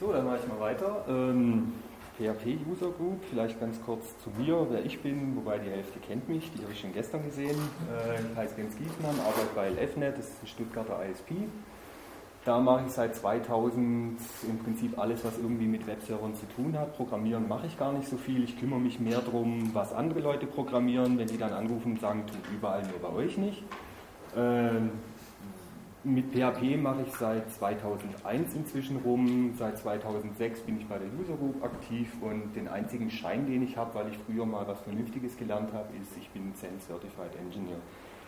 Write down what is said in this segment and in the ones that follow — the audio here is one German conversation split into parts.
So, dann mache ich mal weiter. Ähm, PHP User Group, vielleicht ganz kurz zu mir, wer ich bin, wobei die Hälfte kennt mich, die habe ich schon gestern gesehen. Äh, ich heiße Jens Giesmann, arbeite bei LFNet, das ist ein Stuttgarter ISP. Da mache ich seit 2000 im Prinzip alles, was irgendwie mit Webservern zu tun hat. Programmieren mache ich gar nicht so viel. Ich kümmere mich mehr darum, was andere Leute programmieren. Wenn die dann anrufen und sagen, tut überall nur bei euch nicht. Ähm, mit PHP mache ich seit 2001 inzwischen rum. Seit 2006 bin ich bei der User Group aktiv und den einzigen Schein, den ich habe, weil ich früher mal was Vernünftiges gelernt habe, ist, ich bin Zen Certified Engineer.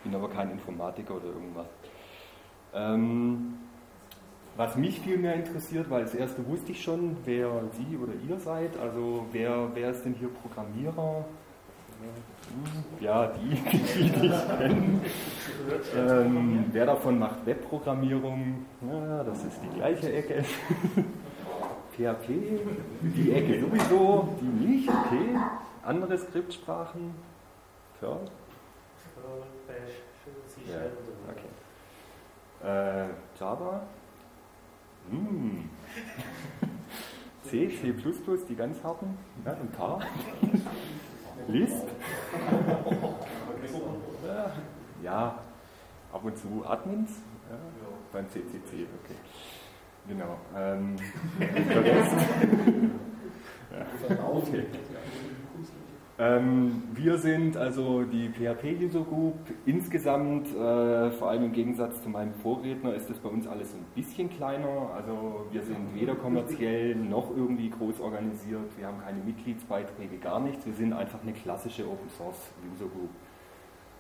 Bin aber kein Informatiker oder irgendwas. Ähm, was mich viel mehr interessiert, weil das erste wusste ich schon, wer Sie oder ihr seid. Also wer, wer ist denn hier Programmierer? Ja, die, die dich kennen. Ähm, wer davon macht Webprogrammierung? Ja, das ist die gleiche Ecke. PHP, die Ecke sowieso, die nicht, okay. Andere Skriptsprachen? Perl? Ja, okay. Äh, Java? Hm. C, C++, die ganz harten, ja, und Tar. Lisp. Ja, ab und zu Admins ja, beim CCC, okay. Genau. Ähm, ja, okay. Ähm, wir sind also die PHP User Group. Insgesamt, äh, vor allem im Gegensatz zu meinem Vorredner, ist das bei uns alles ein bisschen kleiner. Also wir sind weder kommerziell noch irgendwie groß organisiert. Wir haben keine Mitgliedsbeiträge, gar nichts. Wir sind einfach eine klassische Open Source User Group.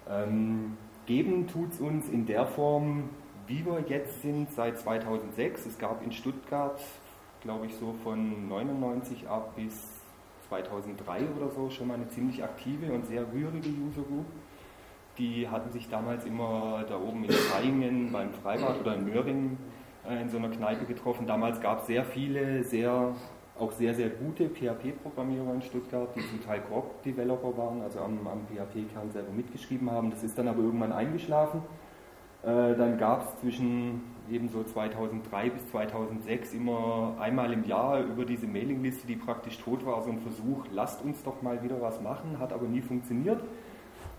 Ähm, geben tut es uns in der Form, wie wir jetzt sind, seit 2006. Es gab in Stuttgart, glaube ich, so von 99 ab bis 2003 oder so schon mal eine ziemlich aktive und sehr rührige User Group. Die hatten sich damals immer da oben in Feingen beim Freibad oder in Möhringen äh, in so einer Kneipe getroffen. Damals gab es sehr viele, sehr, auch sehr, sehr gute PHP-Programmierer in Stuttgart, die zum Teil Core-Developer waren, also am, am PHP-Kern selber mitgeschrieben haben. Das ist dann aber irgendwann eingeschlafen. Äh, dann gab es zwischen ebenso 2003 bis 2006 immer einmal im Jahr über diese Mailingliste, die praktisch tot war, so ein Versuch, lasst uns doch mal wieder was machen, hat aber nie funktioniert.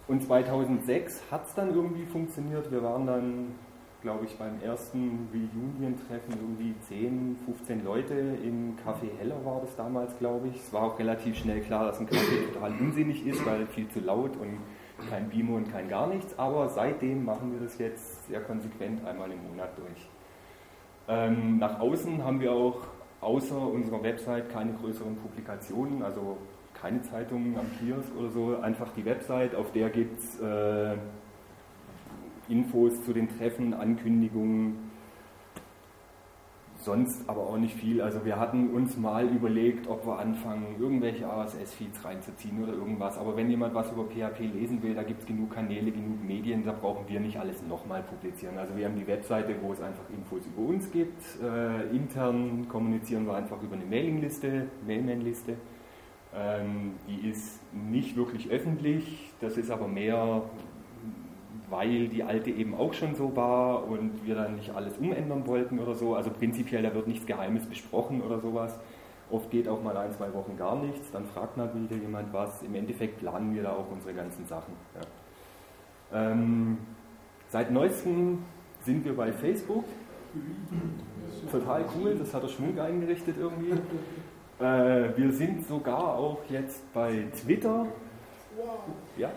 Und 2006 hat es dann irgendwie funktioniert. Wir waren dann, glaube ich, beim ersten Reunion-Treffen irgendwie 10, 15 Leute im Café Heller war das damals, glaube ich. Es war auch relativ schnell klar, dass ein Café total unsinnig ist, weil viel zu laut und kein Bimo und kein gar nichts, aber seitdem machen wir das jetzt sehr konsequent einmal im Monat durch. Ähm, nach außen haben wir auch außer unserer Website keine größeren Publikationen, also keine Zeitungen am Kiosk oder so, einfach die Website, auf der gibt es äh, Infos zu den Treffen, Ankündigungen, sonst aber auch nicht viel. Also wir hatten uns mal überlegt, ob wir anfangen, irgendwelche RSS-Feeds reinzuziehen oder irgendwas. Aber wenn jemand was über PHP lesen will, da gibt es genug Kanäle, genug Medien, da brauchen wir nicht alles nochmal publizieren. Also wir haben die Webseite, wo es einfach Infos über uns gibt. Äh, intern kommunizieren wir einfach über eine Mailingliste, Mailman-Liste. Ähm, die ist nicht wirklich öffentlich, das ist aber mehr weil die alte eben auch schon so war und wir dann nicht alles umändern wollten oder so. Also prinzipiell, da wird nichts Geheimes besprochen oder sowas. Oft geht auch mal ein, zwei Wochen gar nichts, dann fragt wieder jemand was. Im Endeffekt planen wir da auch unsere ganzen Sachen. Ja. Ähm, seit neuestem sind wir bei Facebook. Total cool, das hat der Schwung eingerichtet irgendwie. Äh, wir sind sogar auch jetzt bei Twitter. Ja.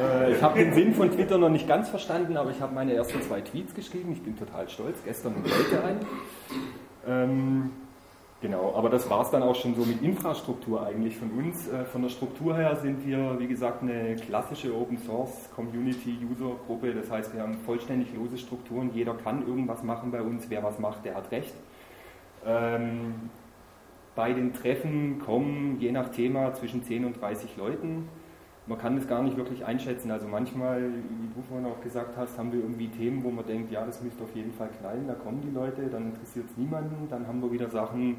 Äh, ich habe den Sinn von Twitter noch nicht ganz verstanden, aber ich habe meine ersten zwei Tweets geschrieben. Ich bin total stolz, gestern und heute ein. Ähm, genau, aber das war es dann auch schon so mit Infrastruktur eigentlich von uns. Äh, von der Struktur her sind wir, wie gesagt, eine klassische Open Source Community User Gruppe. Das heißt, wir haben vollständig lose Strukturen. Jeder kann irgendwas machen bei uns. Wer was macht, der hat recht. Ähm, bei den Treffen kommen je nach Thema zwischen 10 und 30 Leuten man kann das gar nicht wirklich einschätzen. Also manchmal, wie du vorhin auch gesagt hast, haben wir irgendwie Themen, wo man denkt, ja, das müsste auf jeden Fall knallen, da kommen die Leute, dann interessiert es niemanden. Dann haben wir wieder Sachen,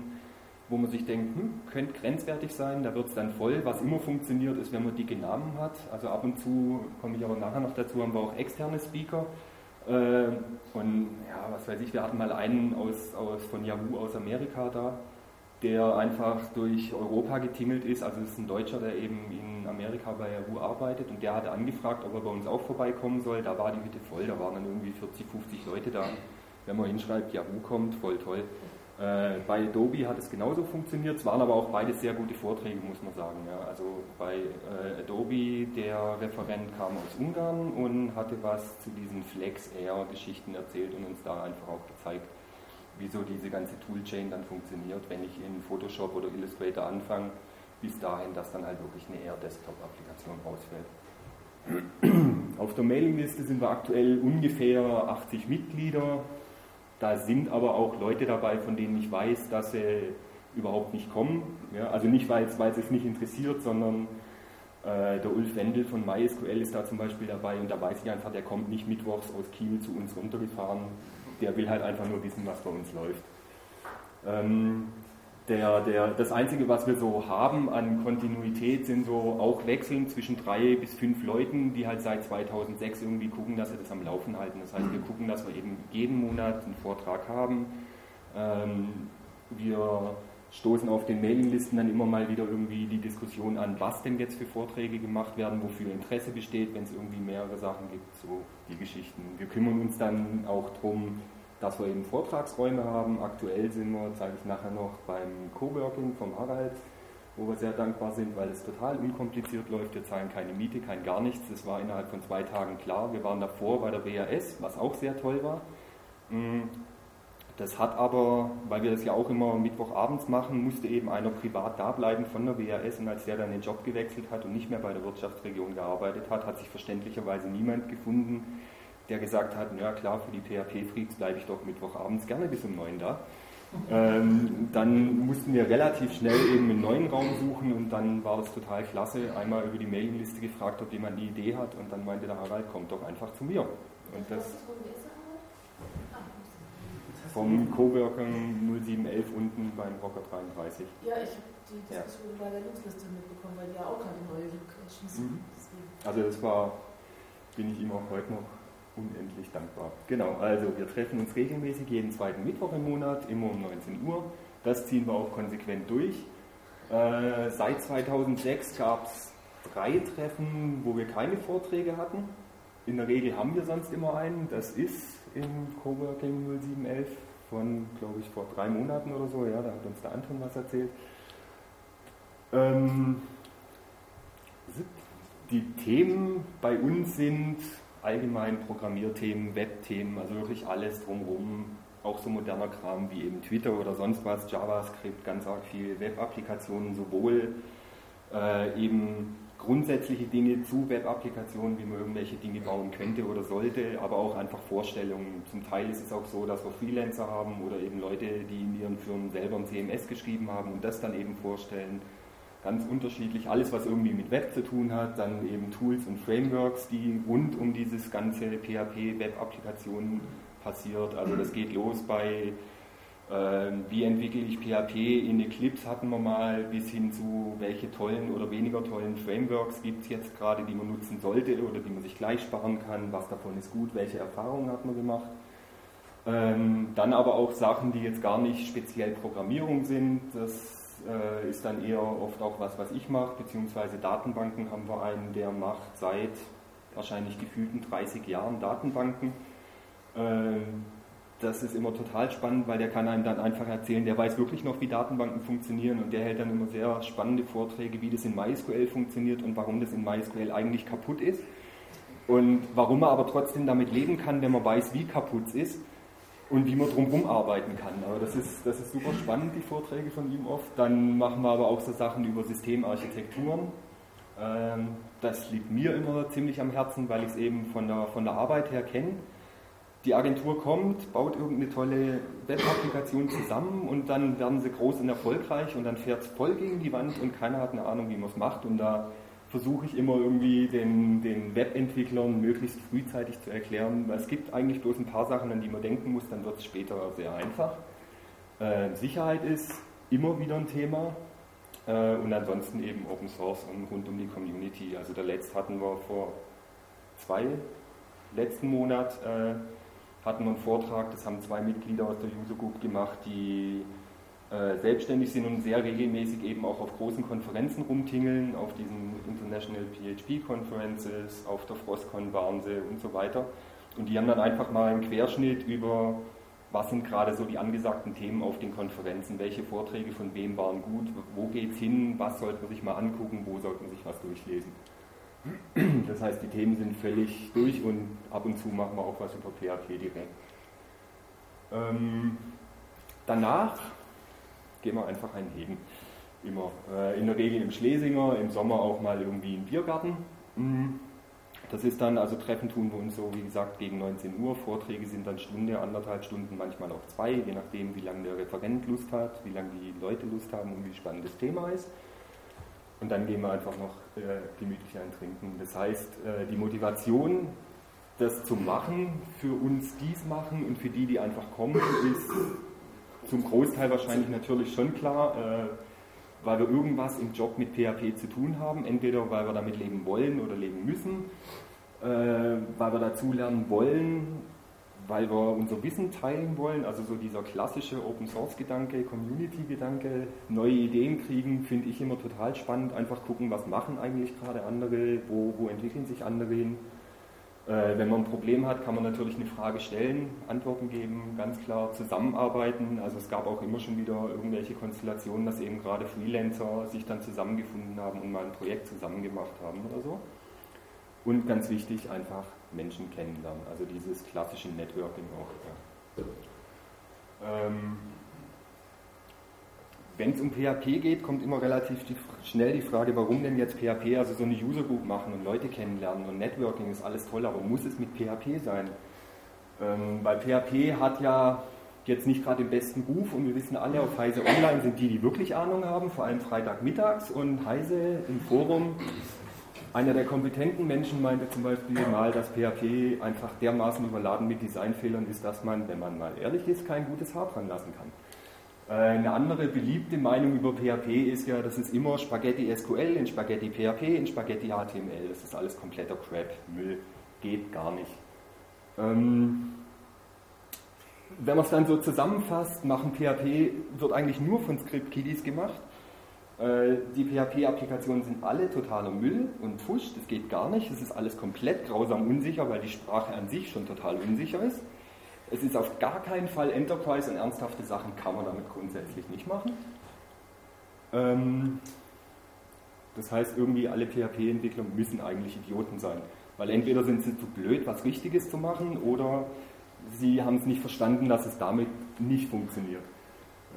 wo man sich denkt, hm, könnte grenzwertig sein, da wird es dann voll. Was immer funktioniert, ist, wenn man dicke Namen hat. Also ab und zu, komme ich aber nachher noch dazu, haben wir auch externe Speaker. Äh, und ja, was weiß ich, wir hatten mal einen aus, aus, von Yahoo aus Amerika da der einfach durch Europa getingelt ist. Also es ist ein Deutscher, der eben in Amerika bei RU arbeitet und der hatte angefragt, ob er bei uns auch vorbeikommen soll. Da war die Hütte voll, da waren dann irgendwie 40, 50 Leute da. Wenn man hinschreibt, RU kommt, voll toll. Äh, bei Adobe hat es genauso funktioniert, es waren aber auch beide sehr gute Vorträge, muss man sagen. Ja. Also bei äh, Adobe, der Referent kam aus Ungarn und hatte was zu diesen Flex Air Geschichten erzählt und uns da einfach auch gezeigt, wieso diese ganze Toolchain dann funktioniert, wenn ich in Photoshop oder Illustrator anfange, bis dahin, dass dann halt wirklich eine Air-Desktop-Applikation rausfällt. Auf der Mailingliste sind wir aktuell ungefähr 80 Mitglieder. Da sind aber auch Leute dabei, von denen ich weiß, dass sie überhaupt nicht kommen. Ja, also nicht, weil es es nicht interessiert, sondern äh, der Ulf Wendel von MySQL ist da zum Beispiel dabei und da weiß ich einfach, der kommt nicht mittwochs aus Kiel zu uns runtergefahren, der will halt einfach nur wissen, was bei uns läuft. Ähm, der, der, das Einzige, was wir so haben an Kontinuität, sind so auch Wechseln zwischen drei bis fünf Leuten, die halt seit 2006 irgendwie gucken, dass sie das am Laufen halten. Das heißt, wir gucken, dass wir eben jeden Monat einen Vortrag haben. Ähm, wir stoßen auf den Mailinglisten dann immer mal wieder irgendwie die Diskussion an, was denn jetzt für Vorträge gemacht werden, wofür Interesse besteht, wenn es irgendwie mehrere Sachen gibt, so die Geschichten. Wir kümmern uns dann auch darum, dass wir eben Vortragsräume haben. Aktuell sind wir, zeige ich nachher noch, beim Coworking vom Harald, wo wir sehr dankbar sind, weil es total unkompliziert läuft. Wir zahlen keine Miete, kein gar nichts. Das war innerhalb von zwei Tagen klar. Wir waren davor bei der BAS, was auch sehr toll war. Das hat aber, weil wir das ja auch immer Mittwochabends machen, musste eben einer privat da bleiben von der WAS und als der dann den Job gewechselt hat und nicht mehr bei der Wirtschaftsregion gearbeitet hat, hat sich verständlicherweise niemand gefunden, der gesagt hat, ja klar, für die PHP-Freaks bleibe ich doch Mittwochabends gerne bis um neun da. Ähm, dann mussten wir relativ schnell eben einen neuen Raum suchen und dann war das total klasse. Einmal über die Mailingliste gefragt, ob jemand eine Idee hat und dann meinte der Harald, kommt doch einfach zu mir. Und das vom Coworking 0711 unten beim Rocker 33. Ja, ich habe die Diskussion ja. bei der Newsliste mitbekommen, weil die ja auch gerade neue Locations mhm. Also das war, bin ich ihm auch heute noch unendlich dankbar. Genau, also wir treffen uns regelmäßig jeden zweiten Mittwoch im Monat, immer um 19 Uhr. Das ziehen wir auch konsequent durch. Äh, seit 2006 gab es drei Treffen, wo wir keine Vorträge hatten. In der Regel haben wir sonst immer einen. Das ist im Coworking 0711 von, glaube ich, vor drei Monaten oder so. Ja, da hat uns der Anton was erzählt. Ähm, die Themen bei uns sind allgemein Programmierthemen, Webthemen, also wirklich alles drumherum. Auch so moderner Kram wie eben Twitter oder sonst was, JavaScript, ganz arg viel Web-Applikationen, sowohl äh, eben grundsätzliche Dinge zu Web-Applikationen, wie man irgendwelche Dinge bauen könnte oder sollte, aber auch einfach Vorstellungen. Zum Teil ist es auch so, dass wir Freelancer haben oder eben Leute, die in ihren Firmen selber ein CMS geschrieben haben und das dann eben vorstellen. Ganz unterschiedlich, alles was irgendwie mit Web zu tun hat, dann eben Tools und Frameworks, die rund um dieses ganze PHP-Web-Applikationen passiert. Also das geht los bei wie entwickle ich PHP in Eclipse hatten wir mal, bis hin zu welche tollen oder weniger tollen Frameworks gibt es jetzt gerade, die man nutzen sollte oder die man sich gleich sparen kann, was davon ist gut, welche Erfahrungen hat man gemacht. Ähm, dann aber auch Sachen, die jetzt gar nicht speziell Programmierung sind, das äh, ist dann eher oft auch was, was ich mache, beziehungsweise Datenbanken haben wir einen, der macht seit wahrscheinlich gefühlten 30 Jahren Datenbanken. Das ist immer total spannend, weil der kann einem dann einfach erzählen, der weiß wirklich noch, wie Datenbanken funktionieren und der hält dann immer sehr spannende Vorträge, wie das in MySQL funktioniert und warum das in MySQL eigentlich kaputt ist und warum man aber trotzdem damit leben kann, wenn man weiß, wie kaputt es ist und wie man drumherum arbeiten kann. Aber das ist, das ist super spannend, die Vorträge von ihm oft. Dann machen wir aber auch so Sachen über Systemarchitekturen. Ähm, das liegt mir immer ziemlich am Herzen, weil ich es eben von der, von der Arbeit her kenne die Agentur kommt, baut irgendeine tolle Web-Applikation zusammen und dann werden sie groß und erfolgreich und dann fährt es voll gegen die Wand und keiner hat eine Ahnung, wie man es macht. Und da versuche ich immer irgendwie den, den Webentwicklern möglichst frühzeitig zu erklären, weil es gibt eigentlich bloß ein paar Sachen, an die man denken muss, dann wird es später sehr einfach. Äh, Sicherheit ist immer wieder ein Thema äh, und ansonsten eben Open Source und rund um die Community. Also der letzte hatten wir vor zwei letzten Monat äh, hatten einen Vortrag, das haben zwei Mitglieder aus der User Group gemacht, die äh, selbstständig sind und sehr regelmäßig eben auch auf großen Konferenzen rumtingeln, auf diesen International PHP Conferences, auf der Frostcon waren sie und so weiter. Und die haben dann einfach mal einen Querschnitt über, was sind gerade so die angesagten Themen auf den Konferenzen, welche Vorträge von wem waren gut, wo geht es hin, was sollte man sich mal angucken, wo sollte man sich was durchlesen. Das heißt, die Themen sind völlig durch und ab und zu machen wir auch was über PHP direkt. Ähm, danach gehen wir einfach einen Hegen. Immer. Äh, in der Regel im Schlesinger, im Sommer auch mal irgendwie im Biergarten. Mhm. Das ist dann, also Treffen tun wir uns so, wie gesagt, gegen 19 Uhr. Vorträge sind dann Stunde, anderthalb Stunden, manchmal auch zwei, je nachdem, wie lange der Referent Lust hat, wie lange die Leute Lust haben und wie spannend das Thema ist. Und dann gehen wir einfach noch äh, gemütlich ein Trinken. Das heißt, äh, die Motivation, das zu machen, für uns dies machen und für die, die einfach kommen, ist zum Großteil wahrscheinlich natürlich schon klar, äh, weil wir irgendwas im Job mit PHP zu tun haben, entweder weil wir damit leben wollen oder leben müssen, äh, weil wir dazu lernen wollen, weil wir unser Wissen teilen wollen, also so dieser klassische Open Source Gedanke, Community Gedanke, neue Ideen kriegen, finde ich immer total spannend. Einfach gucken, was machen eigentlich gerade andere, wo, wo entwickeln sich andere hin. Äh, wenn man ein Problem hat, kann man natürlich eine Frage stellen, Antworten geben, ganz klar zusammenarbeiten. Also es gab auch immer schon wieder irgendwelche Konstellationen, dass eben gerade Freelancer sich dann zusammengefunden haben und mal ein Projekt zusammen gemacht haben oder so. Und ganz wichtig, einfach Menschen kennenlernen, also dieses klassische Networking auch. Ja. Ähm, wenn es um PHP geht, kommt immer relativ die, schnell die Frage, warum denn jetzt PHP, also so eine User Group machen und Leute kennenlernen und Networking ist alles toll, aber muss es mit PHP sein? Ähm, weil PHP hat ja jetzt nicht gerade den besten Ruf und wir wissen alle, auf Heise Online sind die, die wirklich Ahnung haben, vor allem Freitagmittags und Heise im Forum. Einer der kompetenten Menschen meinte zum Beispiel mal, dass PHP einfach dermaßen überladen mit Designfehlern ist, dass man, wenn man mal ehrlich ist, kein gutes Haar dran lassen kann. Äh, eine andere beliebte Meinung über PHP ist ja, das ist immer Spaghetti SQL in Spaghetti PHP in Spaghetti HTML. Das ist alles kompletter Crap, Müll, geht gar nicht. Ähm, wenn man es dann so zusammenfasst, machen PHP, wird eigentlich nur von Script-Kiddies gemacht. Äh, die PHP-Applikationen sind alle totaler Müll und Pfusch, das geht gar nicht. Es ist alles komplett grausam unsicher, weil die Sprache an sich schon total unsicher ist. Es ist auf gar keinen Fall Enterprise und ernsthafte Sachen kann man damit grundsätzlich nicht machen. Ähm, das heißt, irgendwie alle PHP-Entwickler müssen eigentlich Idioten sein. Weil entweder sind sie zu blöd, was Richtiges zu machen, oder sie haben es nicht verstanden, dass es damit nicht funktioniert.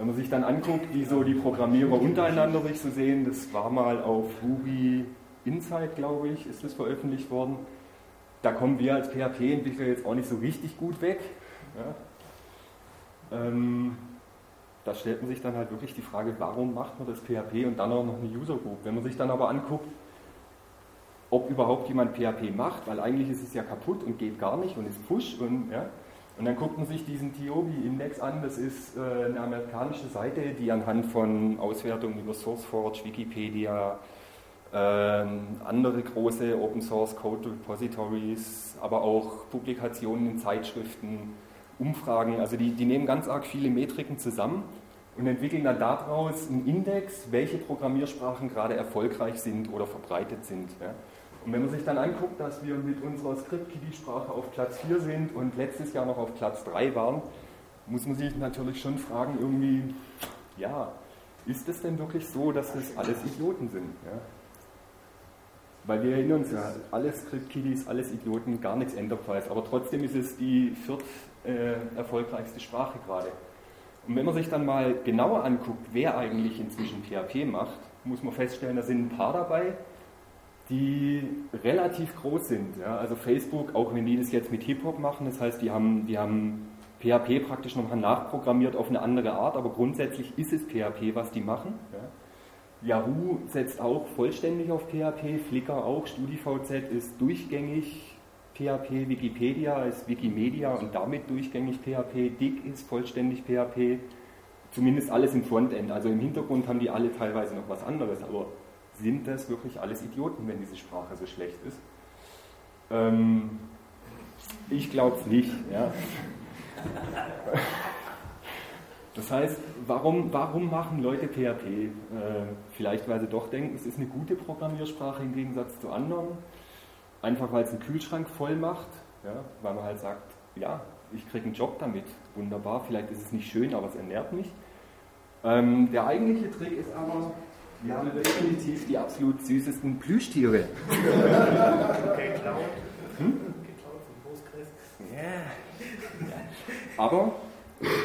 Wenn man sich dann anguckt, wie so die Programmierer untereinander sich so sehen, das war mal auf Ruby Insight, glaube ich, ist das veröffentlicht worden. Da kommen wir als PHP-Entwickler jetzt auch nicht so richtig gut weg. Ja? Ähm, da stellt man sich dann halt wirklich die Frage, warum macht man das PHP und dann auch noch eine User Group? Wenn man sich dann aber anguckt, ob überhaupt jemand PHP macht, weil eigentlich ist es ja kaputt und geht gar nicht und ist Push und ja. Und dann guckt man sich diesen Tiobi-Index an, das ist äh, eine amerikanische Seite, die anhand von Auswertungen über SourceForge, Wikipedia, ähm, andere große Open Source Code Repositories, aber auch Publikationen in Zeitschriften, Umfragen, also die, die nehmen ganz arg viele Metriken zusammen und entwickeln dann daraus einen Index, welche Programmiersprachen gerade erfolgreich sind oder verbreitet sind. Ja. Und wenn man sich dann anguckt, dass wir mit unserer Script-Kiddie-Sprache auf Platz 4 sind und letztes Jahr noch auf Platz 3 waren, muss man sich natürlich schon fragen, irgendwie, ja, ist es denn wirklich so, dass das alles Idioten sind? Ja? Weil wir erinnern uns ja, alle Script-Kiddies, alles Idioten, gar nichts Enterprise, aber trotzdem ist es die viert äh, erfolgreichste Sprache gerade. Und wenn man sich dann mal genauer anguckt, wer eigentlich inzwischen PHP macht, muss man feststellen, da sind ein paar dabei, die relativ groß sind. Ja? Also Facebook, auch wenn die das jetzt mit Hip-Hop machen, das heißt, die haben, die haben PHP praktisch nochmal nachprogrammiert auf eine andere Art, aber grundsätzlich ist es PHP, was die machen. Ja? Yahoo setzt auch vollständig auf PHP, Flickr auch, StudiVZ ist durchgängig PHP, Wikipedia ist Wikimedia und damit durchgängig PHP, Dick ist vollständig PHP, zumindest alles im Frontend. Also im Hintergrund haben die alle teilweise noch was anderes, aber sind das wirklich alles Idioten, wenn diese Sprache so schlecht ist? Ähm, ich glaube es nicht. Ja. Das heißt, warum, warum machen Leute PHP? Äh, vielleicht, weil sie doch denken, es ist eine gute Programmiersprache im Gegensatz zu anderen. Einfach, weil es einen Kühlschrank voll macht. Ja? Weil man halt sagt, ja, ich kriege einen Job damit. Wunderbar, vielleicht ist es nicht schön, aber es ernährt mich. Ähm, der eigentliche Trick ist aber, wir haben definitiv die absolut süßesten Plüschtiere. Okay, klar. Hm? Yeah. Aber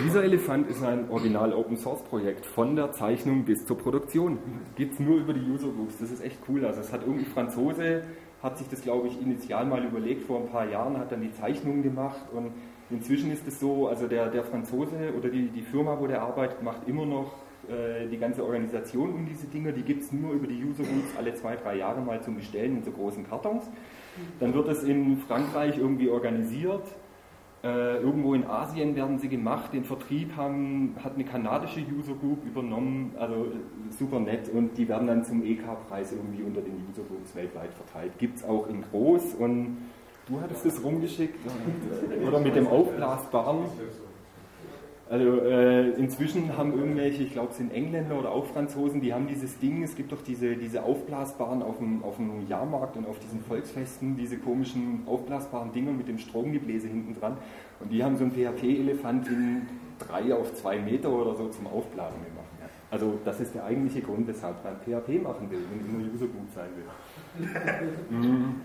dieser Elefant ist ein Original Open Source Projekt, von der Zeichnung bis zur Produktion. Gibt es nur über die User Groups. Das ist echt cool. Also es hat irgendwie Franzose, hat sich das glaube ich initial mal überlegt vor ein paar Jahren, hat dann die Zeichnungen gemacht und inzwischen ist es so, also der, der Franzose oder die, die Firma, wo der arbeitet, macht immer noch äh, die ganze Organisation um diese Dinge. Die gibt es nur über die User Groups alle zwei, drei Jahre mal zum Bestellen in so großen Kartons. Dann wird es in Frankreich irgendwie organisiert äh, irgendwo in Asien werden sie gemacht. Den Vertrieb haben, hat eine kanadische User Group übernommen, also super nett. Und die werden dann zum EK-Preis irgendwie unter den User Groups weltweit verteilt. Gibt es auch in groß und du hattest es rumgeschickt oder mit dem aufblasbaren. Also äh, inzwischen haben irgendwelche, ich glaube es sind Engländer oder auch Franzosen, die haben dieses Ding, es gibt doch diese, diese aufblasbaren auf dem, auf dem Jahrmarkt und auf diesen Volksfesten, diese komischen aufblasbaren Dinger mit dem Stromgebläse hinten dran. Und die haben so einen PHP-Elefant in drei auf zwei Meter oder so zum Aufblasen gemacht. Also das ist der eigentliche Grund, weshalb man PHP machen will, wenn immer User gut sein will. Mhm.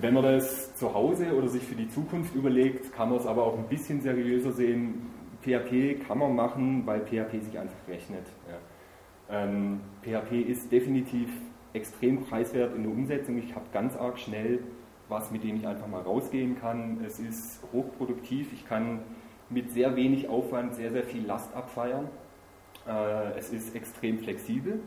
Wenn man das zu Hause oder sich für die Zukunft überlegt, kann man es aber auch ein bisschen seriöser sehen PHP kann man machen, weil PHP sich einfach rechnet. Ja. Ähm, PHP ist definitiv extrem preiswert in der Umsetzung. Ich habe ganz arg schnell was, mit dem ich einfach mal rausgehen kann. Es ist hochproduktiv. Ich kann mit sehr wenig Aufwand sehr, sehr viel Last abfeiern. Äh, es ist extrem flexibel.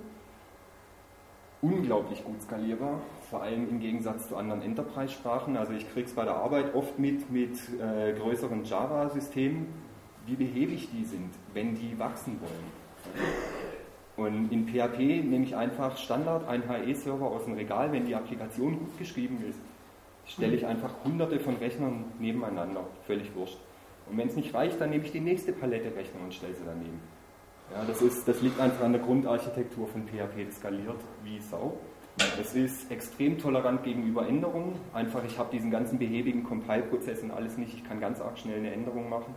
Unglaublich gut skalierbar, vor allem im Gegensatz zu anderen Enterprise-Sprachen. Also ich kriege es bei der Arbeit oft mit mit äh, größeren Java-Systemen, wie behäbig die sind, wenn die wachsen wollen. Und in PHP nehme ich einfach Standard, ein HE-Server aus dem Regal, wenn die Applikation gut geschrieben ist, stelle ich einfach hunderte von Rechnern nebeneinander, völlig wurscht. Und wenn es nicht reicht, dann nehme ich die nächste Palette Rechner und stelle sie daneben. Ja, das, ist, das liegt einfach an der Grundarchitektur von PHP, das skaliert wie Sau. Es ist extrem tolerant gegenüber Änderungen. Einfach, ich habe diesen ganzen behäbigen Compile-Prozess und alles nicht. Ich kann ganz arg schnell eine Änderung machen.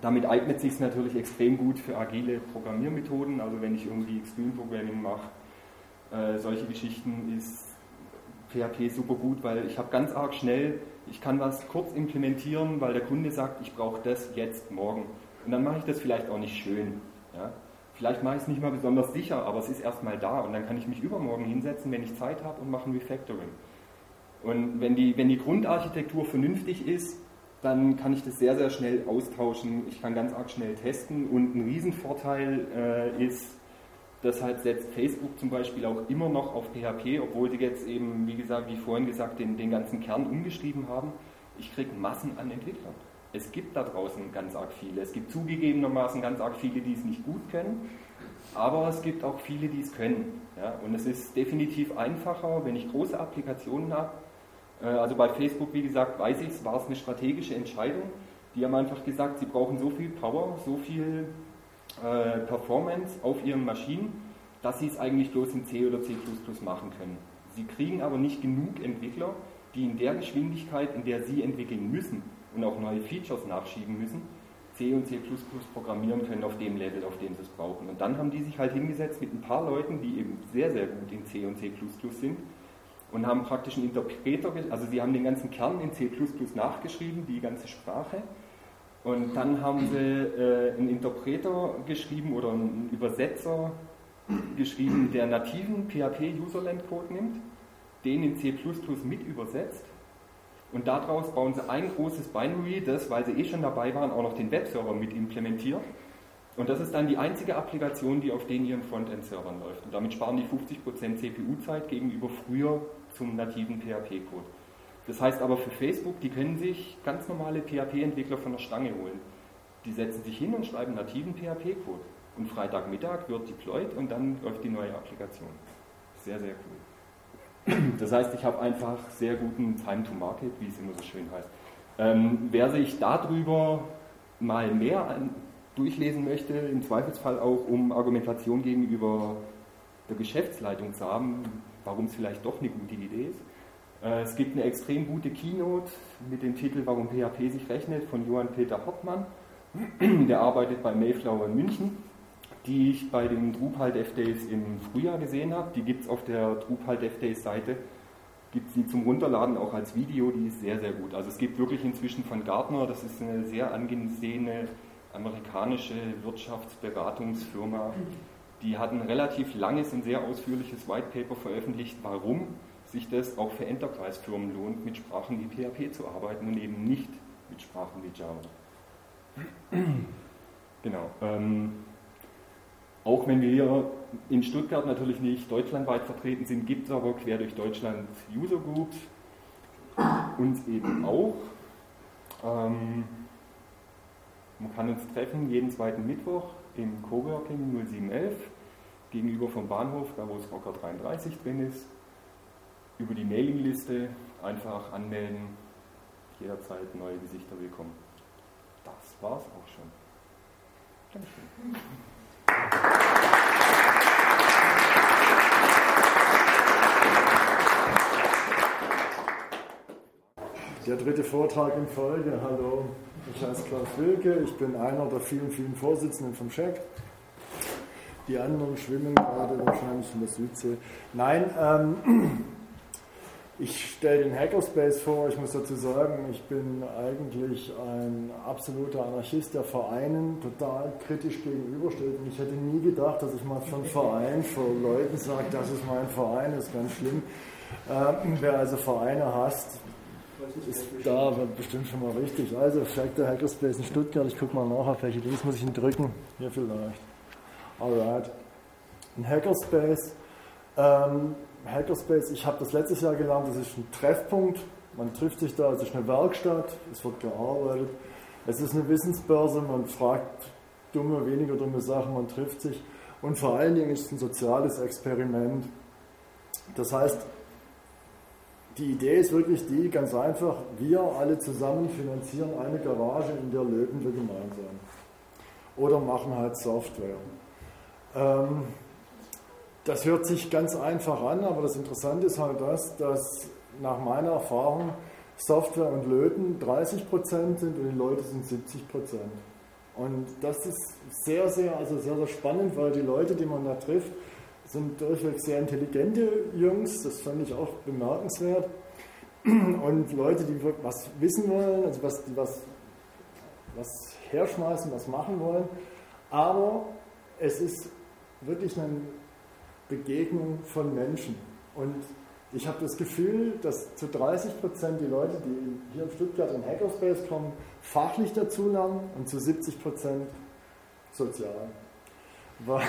Damit eignet sich es natürlich extrem gut für agile Programmiermethoden. Also wenn ich irgendwie Extreme Programming mache, äh, solche Geschichten ist PHP super gut, weil ich habe ganz arg schnell, ich kann was kurz implementieren, weil der Kunde sagt, ich brauche das jetzt morgen. Und dann mache ich das vielleicht auch nicht schön. Ja? Vielleicht mache ich es nicht mal besonders sicher, aber es ist erstmal da und dann kann ich mich übermorgen hinsetzen, wenn ich Zeit habe und mache ein Refactoring. Und wenn die, wenn die Grundarchitektur vernünftig ist, dann kann ich das sehr, sehr schnell austauschen. Ich kann ganz arg schnell testen und ein Riesenvorteil äh, ist, das halt setzt Facebook zum Beispiel auch immer noch auf PHP, obwohl die jetzt eben, wie gesagt, wie vorhin gesagt, den, den ganzen Kern umgeschrieben haben. Ich kriege Massen an Entwicklern. Es gibt da draußen ganz arg viele. Es gibt zugegebenermaßen ganz arg viele, die es nicht gut können, aber es gibt auch viele, die es können. Ja? Und es ist definitiv einfacher, wenn ich große Applikationen habe, also bei Facebook, wie gesagt, weiß ich es, war es eine strategische Entscheidung. Die haben einfach gesagt, sie brauchen so viel Power, so viel äh, Performance auf ihren Maschinen, dass sie es eigentlich bloß in C oder C machen können. Sie kriegen aber nicht genug Entwickler, die in der Geschwindigkeit, in der sie entwickeln müssen und auch neue Features nachschieben müssen, C und C programmieren können auf dem Level, auf dem sie es brauchen. Und dann haben die sich halt hingesetzt mit ein paar Leuten, die eben sehr, sehr gut in C und C sind und haben praktisch einen Interpreter, also sie haben den ganzen Kern in C++ nachgeschrieben, die ganze Sprache. Und dann haben sie äh, einen Interpreter geschrieben oder einen Übersetzer geschrieben, der nativen PHP-Userland-Code nimmt, den in C++ mit übersetzt und daraus bauen sie ein großes Binary, das, weil sie eh schon dabei waren, auch noch den Webserver mit implementiert. Und das ist dann die einzige Applikation, die auf den ihren Frontend-Servern läuft. Und damit sparen die 50% CPU-Zeit gegenüber früher zum nativen PHP-Code. Das heißt aber für Facebook, die können sich ganz normale PHP-Entwickler von der Stange holen. Die setzen sich hin und schreiben nativen PHP-Code. Und Freitagmittag wird deployed und dann läuft die neue Applikation. Sehr, sehr cool. Das heißt, ich habe einfach sehr guten Time to Market, wie es immer so schön heißt. Ähm, wer sich darüber mal mehr durchlesen möchte, im Zweifelsfall auch um Argumentation gegenüber der Geschäftsleitung zu haben, warum es vielleicht doch eine gute Idee ist. Äh, es gibt eine extrem gute Keynote mit dem Titel Warum PHP sich rechnet von Johann Peter Hoppmann. Der arbeitet bei Mayflower in München, die ich bei den Drupal Dev Days im Frühjahr gesehen habe. Die gibt es auf der Drupal Dev Days Seite. Gibt sie zum Runterladen auch als Video, die ist sehr, sehr gut. Also es gibt wirklich inzwischen von Gartner, das ist eine sehr angesehene amerikanische Wirtschaftsberatungsfirma, die hat ein relativ langes und sehr ausführliches White Paper veröffentlicht, warum sich das auch für Enterprise-Firmen lohnt, mit Sprachen wie PHP zu arbeiten und eben nicht mit Sprachen wie Java. genau. Ähm, auch wenn wir hier in Stuttgart natürlich nicht deutschlandweit vertreten sind, gibt es aber quer durch Deutschland User Groups, uns eben auch. Ähm, man kann uns treffen jeden zweiten Mittwoch im Coworking 0711 gegenüber vom Bahnhof, da wo das Rocker 33 drin ist über die Mailingliste einfach anmelden, jederzeit neue Gesichter willkommen. Das war's auch schon. Dankeschön. Der dritte Vortrag in Folge. Hallo, ich heiße Klaus Wilke, ich bin einer der vielen, vielen Vorsitzenden vom Scheck. Die anderen schwimmen gerade wahrscheinlich in der Südsee. Nein, ähm, ich stelle den Hackerspace vor. Ich muss dazu sagen, ich bin eigentlich ein absoluter Anarchist, der Vereinen total kritisch gegenübersteht. Und ich hätte nie gedacht, dass ich mal von Verein vor Leuten sage, das ist mein Verein, das ist ganz schlimm. Ähm, wer also Vereine hasst, ist da bestimmt schon mal richtig. Also, der Hackerspace in Stuttgart. Ich gucke mal nach, auf welche Links muss ich ihn drücken. Hier vielleicht. Alright. Ein Hackerspace. Ähm, Hackerspace, ich habe das letztes Jahr gelernt, das ist ein Treffpunkt. Man trifft sich da, es ist eine Werkstatt, es wird gearbeitet. Es ist eine Wissensbörse, man fragt dumme, weniger dumme Sachen, man trifft sich. Und vor allen Dingen ist es ein soziales Experiment. Das heißt, die Idee ist wirklich die, ganz einfach, wir alle zusammen finanzieren eine Garage, in der leben wir gemeinsam. Oder machen halt Software. Ähm, das hört sich ganz einfach an, aber das Interessante ist halt das, dass nach meiner Erfahrung Software und Löten 30% sind und die Leute sind 70%. Und das ist sehr, sehr, also sehr, sehr spannend, weil die Leute, die man da trifft, sind durchweg sehr intelligente Jungs, das fand ich auch bemerkenswert. Und Leute, die was wissen wollen, also was, die was, was herschmeißen, was machen wollen. Aber es ist wirklich ein Begegnung von Menschen. Und ich habe das Gefühl, dass zu 30 Prozent die Leute, die hier in Stuttgart in Hackerspace kommen, fachlich dazulernen und zu 70 Prozent sozial. Weil,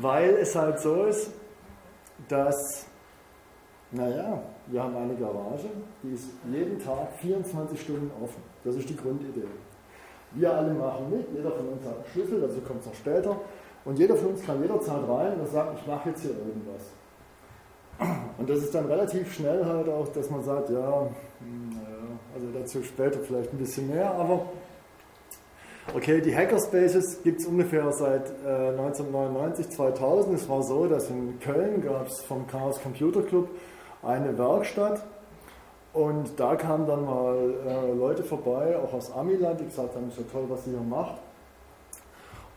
weil es halt so ist, dass, naja, wir haben eine Garage, die ist jeden Tag 24 Stunden offen. Das ist die Grundidee. Wir alle machen mit, jeder von uns hat einen Schlüssel, dazu kommt es noch später. Und jeder von uns kann jederzeit rein und sagt, ich mache jetzt hier irgendwas. Und das ist dann relativ schnell halt auch, dass man sagt, ja, hm, naja, also dazu später vielleicht ein bisschen mehr, aber okay, die Hackerspaces gibt es ungefähr seit äh, 1999, 2000. Es war so, dass in Köln gab es vom Chaos Computer Club eine Werkstatt und da kamen dann mal äh, Leute vorbei, auch aus Amiland, die gesagt haben, ist ja toll, was ihr hier macht.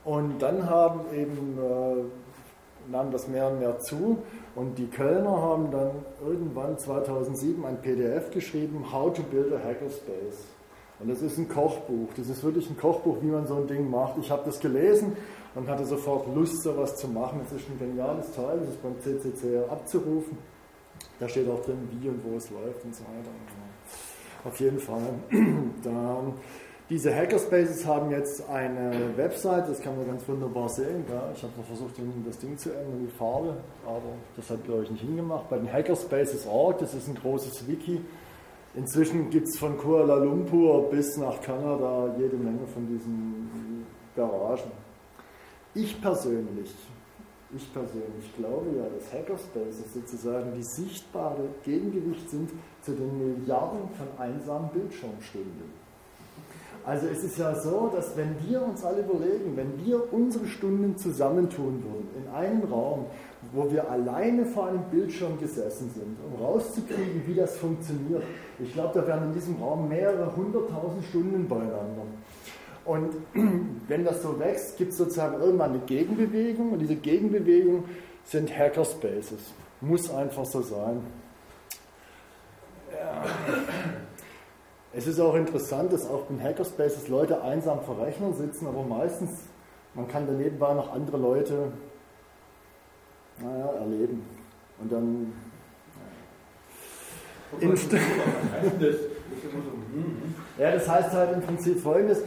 Und dann haben eben, äh, nahm das mehr und mehr zu und die Kölner haben dann irgendwann 2007 ein PDF geschrieben, How to Build a Hackerspace. Und das ist ein Kochbuch, das ist wirklich ein Kochbuch, wie man so ein Ding macht. Ich habe das gelesen und hatte sofort Lust, sowas zu machen. Es ist ein geniales Teil, das ist beim CCC abzurufen. Da steht auch drin, wie und wo es läuft und so weiter. Auf jeden Fall. Da diese Hackerspaces haben jetzt eine Website, das kann man ganz wunderbar sehen. Ja. Ich habe versucht, das Ding zu ändern, die Farbe, aber das hat, glaube ich, nicht hingemacht. Bei den Hackerspaces.org, das ist ein großes Wiki. Inzwischen gibt es von Kuala Lumpur bis nach Kanada jede Menge von diesen Garagen. Ich persönlich, ich persönlich glaube ja, dass Hackerspaces sozusagen die sichtbare Gegengewicht sind zu den Milliarden von einsamen Bildschirmstunden. Also es ist ja so, dass wenn wir uns alle überlegen, wenn wir unsere Stunden zusammentun würden in einen Raum, wo wir alleine vor einem Bildschirm gesessen sind, um rauszukriegen, wie das funktioniert, ich glaube, da wären in diesem Raum mehrere hunderttausend Stunden beieinander. Und wenn das so wächst, gibt es sozusagen irgendwann eine Gegenbewegung und diese Gegenbewegung sind Hackerspaces. Muss einfach so sein. Es ist auch interessant, dass auch in Hackerspaces Leute einsam vor Rechnern sitzen, aber meistens, man kann daneben noch andere Leute naja, erleben. Und dann. Naja. ja, das heißt halt im Prinzip folgendes.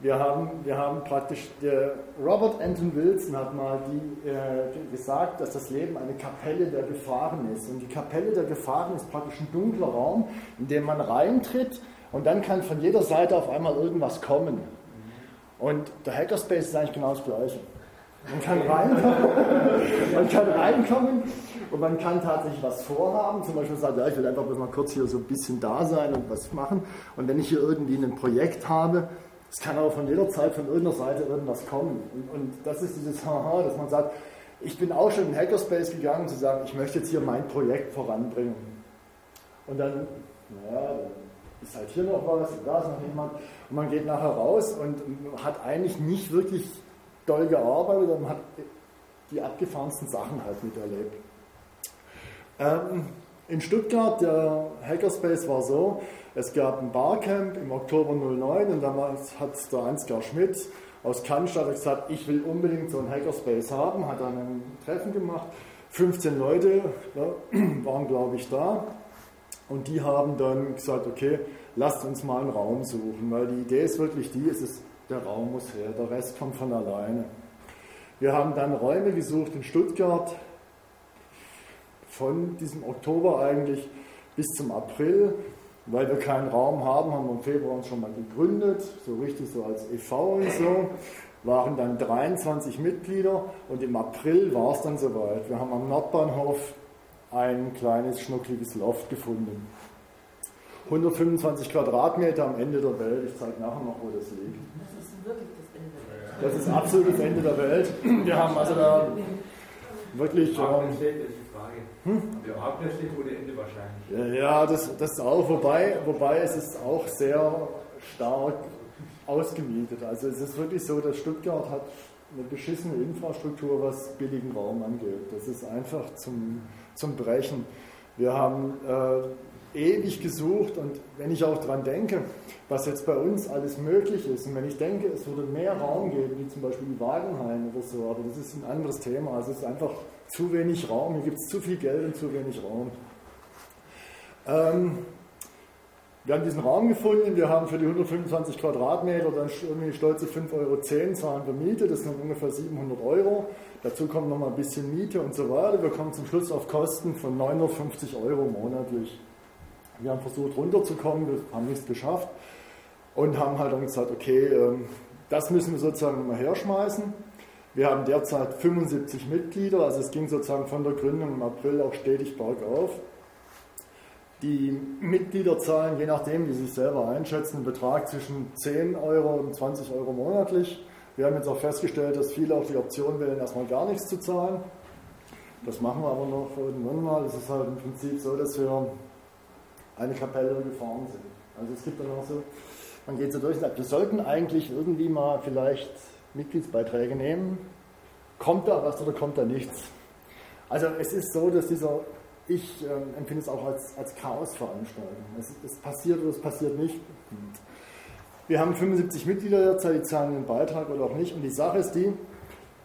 Wir haben, wir haben praktisch, der Robert Anton Wilson hat mal die, äh, gesagt, dass das Leben eine Kapelle der Gefahren ist. Und die Kapelle der Gefahren ist praktisch ein dunkler Raum, in dem man reintritt und dann kann von jeder Seite auf einmal irgendwas kommen. Und der Hackerspace ist eigentlich genau das Gleiche. Man kann reinkommen, man kann reinkommen und man kann tatsächlich was vorhaben. Zum Beispiel sagen, ja, ich will einfach mal kurz hier so ein bisschen da sein und was machen. Und wenn ich hier irgendwie ein Projekt habe, es kann aber von jeder Zeit, von irgendeiner Seite irgendwas kommen. Und, und das ist dieses Haha, dass man sagt, ich bin auch schon in Hackerspace gegangen, um zu sagen, ich möchte jetzt hier mein Projekt voranbringen. Und dann, naja, ist halt hier noch was, da ist noch jemand. Und man geht nachher raus und hat eigentlich nicht wirklich doll gearbeitet und hat die abgefahrensten Sachen halt miterlebt. Ähm, in Stuttgart, der Hackerspace war so, es gab ein Barcamp im Oktober 09 und damals hat der Ansgar Schmidt aus Cannstatt gesagt, ich will unbedingt so einen Hackerspace haben, hat dann ein Treffen gemacht. 15 Leute ja, waren, glaube ich, da und die haben dann gesagt, okay, lasst uns mal einen Raum suchen, weil die Idee ist wirklich die, es ist, der Raum muss her, der Rest kommt von alleine. Wir haben dann Räume gesucht in Stuttgart, von diesem Oktober eigentlich bis zum April. Weil wir keinen Raum haben, haben wir im Februar uns schon mal gegründet, so richtig so als e.V. und so. Waren dann 23 Mitglieder und im April war es dann soweit. Wir haben am Nordbahnhof ein kleines schnuckliges Loft gefunden. 125 Quadratmeter am Ende der Welt. Ich zeige nachher noch, wo das liegt. Das ist wirklich das Ende der Welt. Das ist absolut das Ende der Welt. Wir haben also da wirklich. Ähm, hm? Der Adler steht ohne Ende wahrscheinlich. Ja, das, das auch. Wobei, wobei es ist auch sehr stark ausgemietet. Also es ist wirklich so, dass Stuttgart hat eine beschissene Infrastruktur, was billigen Raum angeht. Das ist einfach zum, zum Brechen. Wir haben äh, ewig gesucht und wenn ich auch daran denke, was jetzt bei uns alles möglich ist und wenn ich denke, es würde mehr Raum geben, wie zum Beispiel die Wagenheim oder so, aber das ist ein anderes Thema. Also es ist einfach zu wenig Raum, hier gibt es zu viel Geld und zu wenig Raum. Ähm, wir haben diesen Raum gefunden, wir haben für die 125 Quadratmeter dann irgendwie stolze 5,10 Euro zahlen wir Miete, das sind ungefähr 700 Euro. Dazu kommt noch mal ein bisschen Miete und so weiter. Wir kommen zum Schluss auf Kosten von 950 Euro monatlich. Wir haben versucht runterzukommen, wir haben nichts geschafft und haben halt dann gesagt, okay, ähm, das müssen wir sozusagen mal herschmeißen. Wir haben derzeit 75 Mitglieder, also es ging sozusagen von der Gründung im April auch stetig bergauf. Die Mitglieder zahlen, je nachdem, wie sie sich selber einschätzen, Betrag zwischen 10 Euro und 20 Euro monatlich. Wir haben jetzt auch festgestellt, dass viele auch die Option wählen, erstmal gar nichts zu zahlen. Das machen wir aber noch irgendwann mal. Es ist halt im Prinzip so, dass wir eine Kapelle gefahren sind. Also es gibt dann auch so, man geht so durch und sagt, wir sollten eigentlich irgendwie mal vielleicht Mitgliedsbeiträge nehmen. Kommt da was oder kommt da nichts? Also es ist so, dass dieser, ich äh, empfinde es auch als, als Chaosveranstaltung. Es, es passiert oder es passiert nicht. Wir haben 75 Mitglieder derzeit, die zahlen einen Beitrag oder auch nicht. Und die Sache ist die,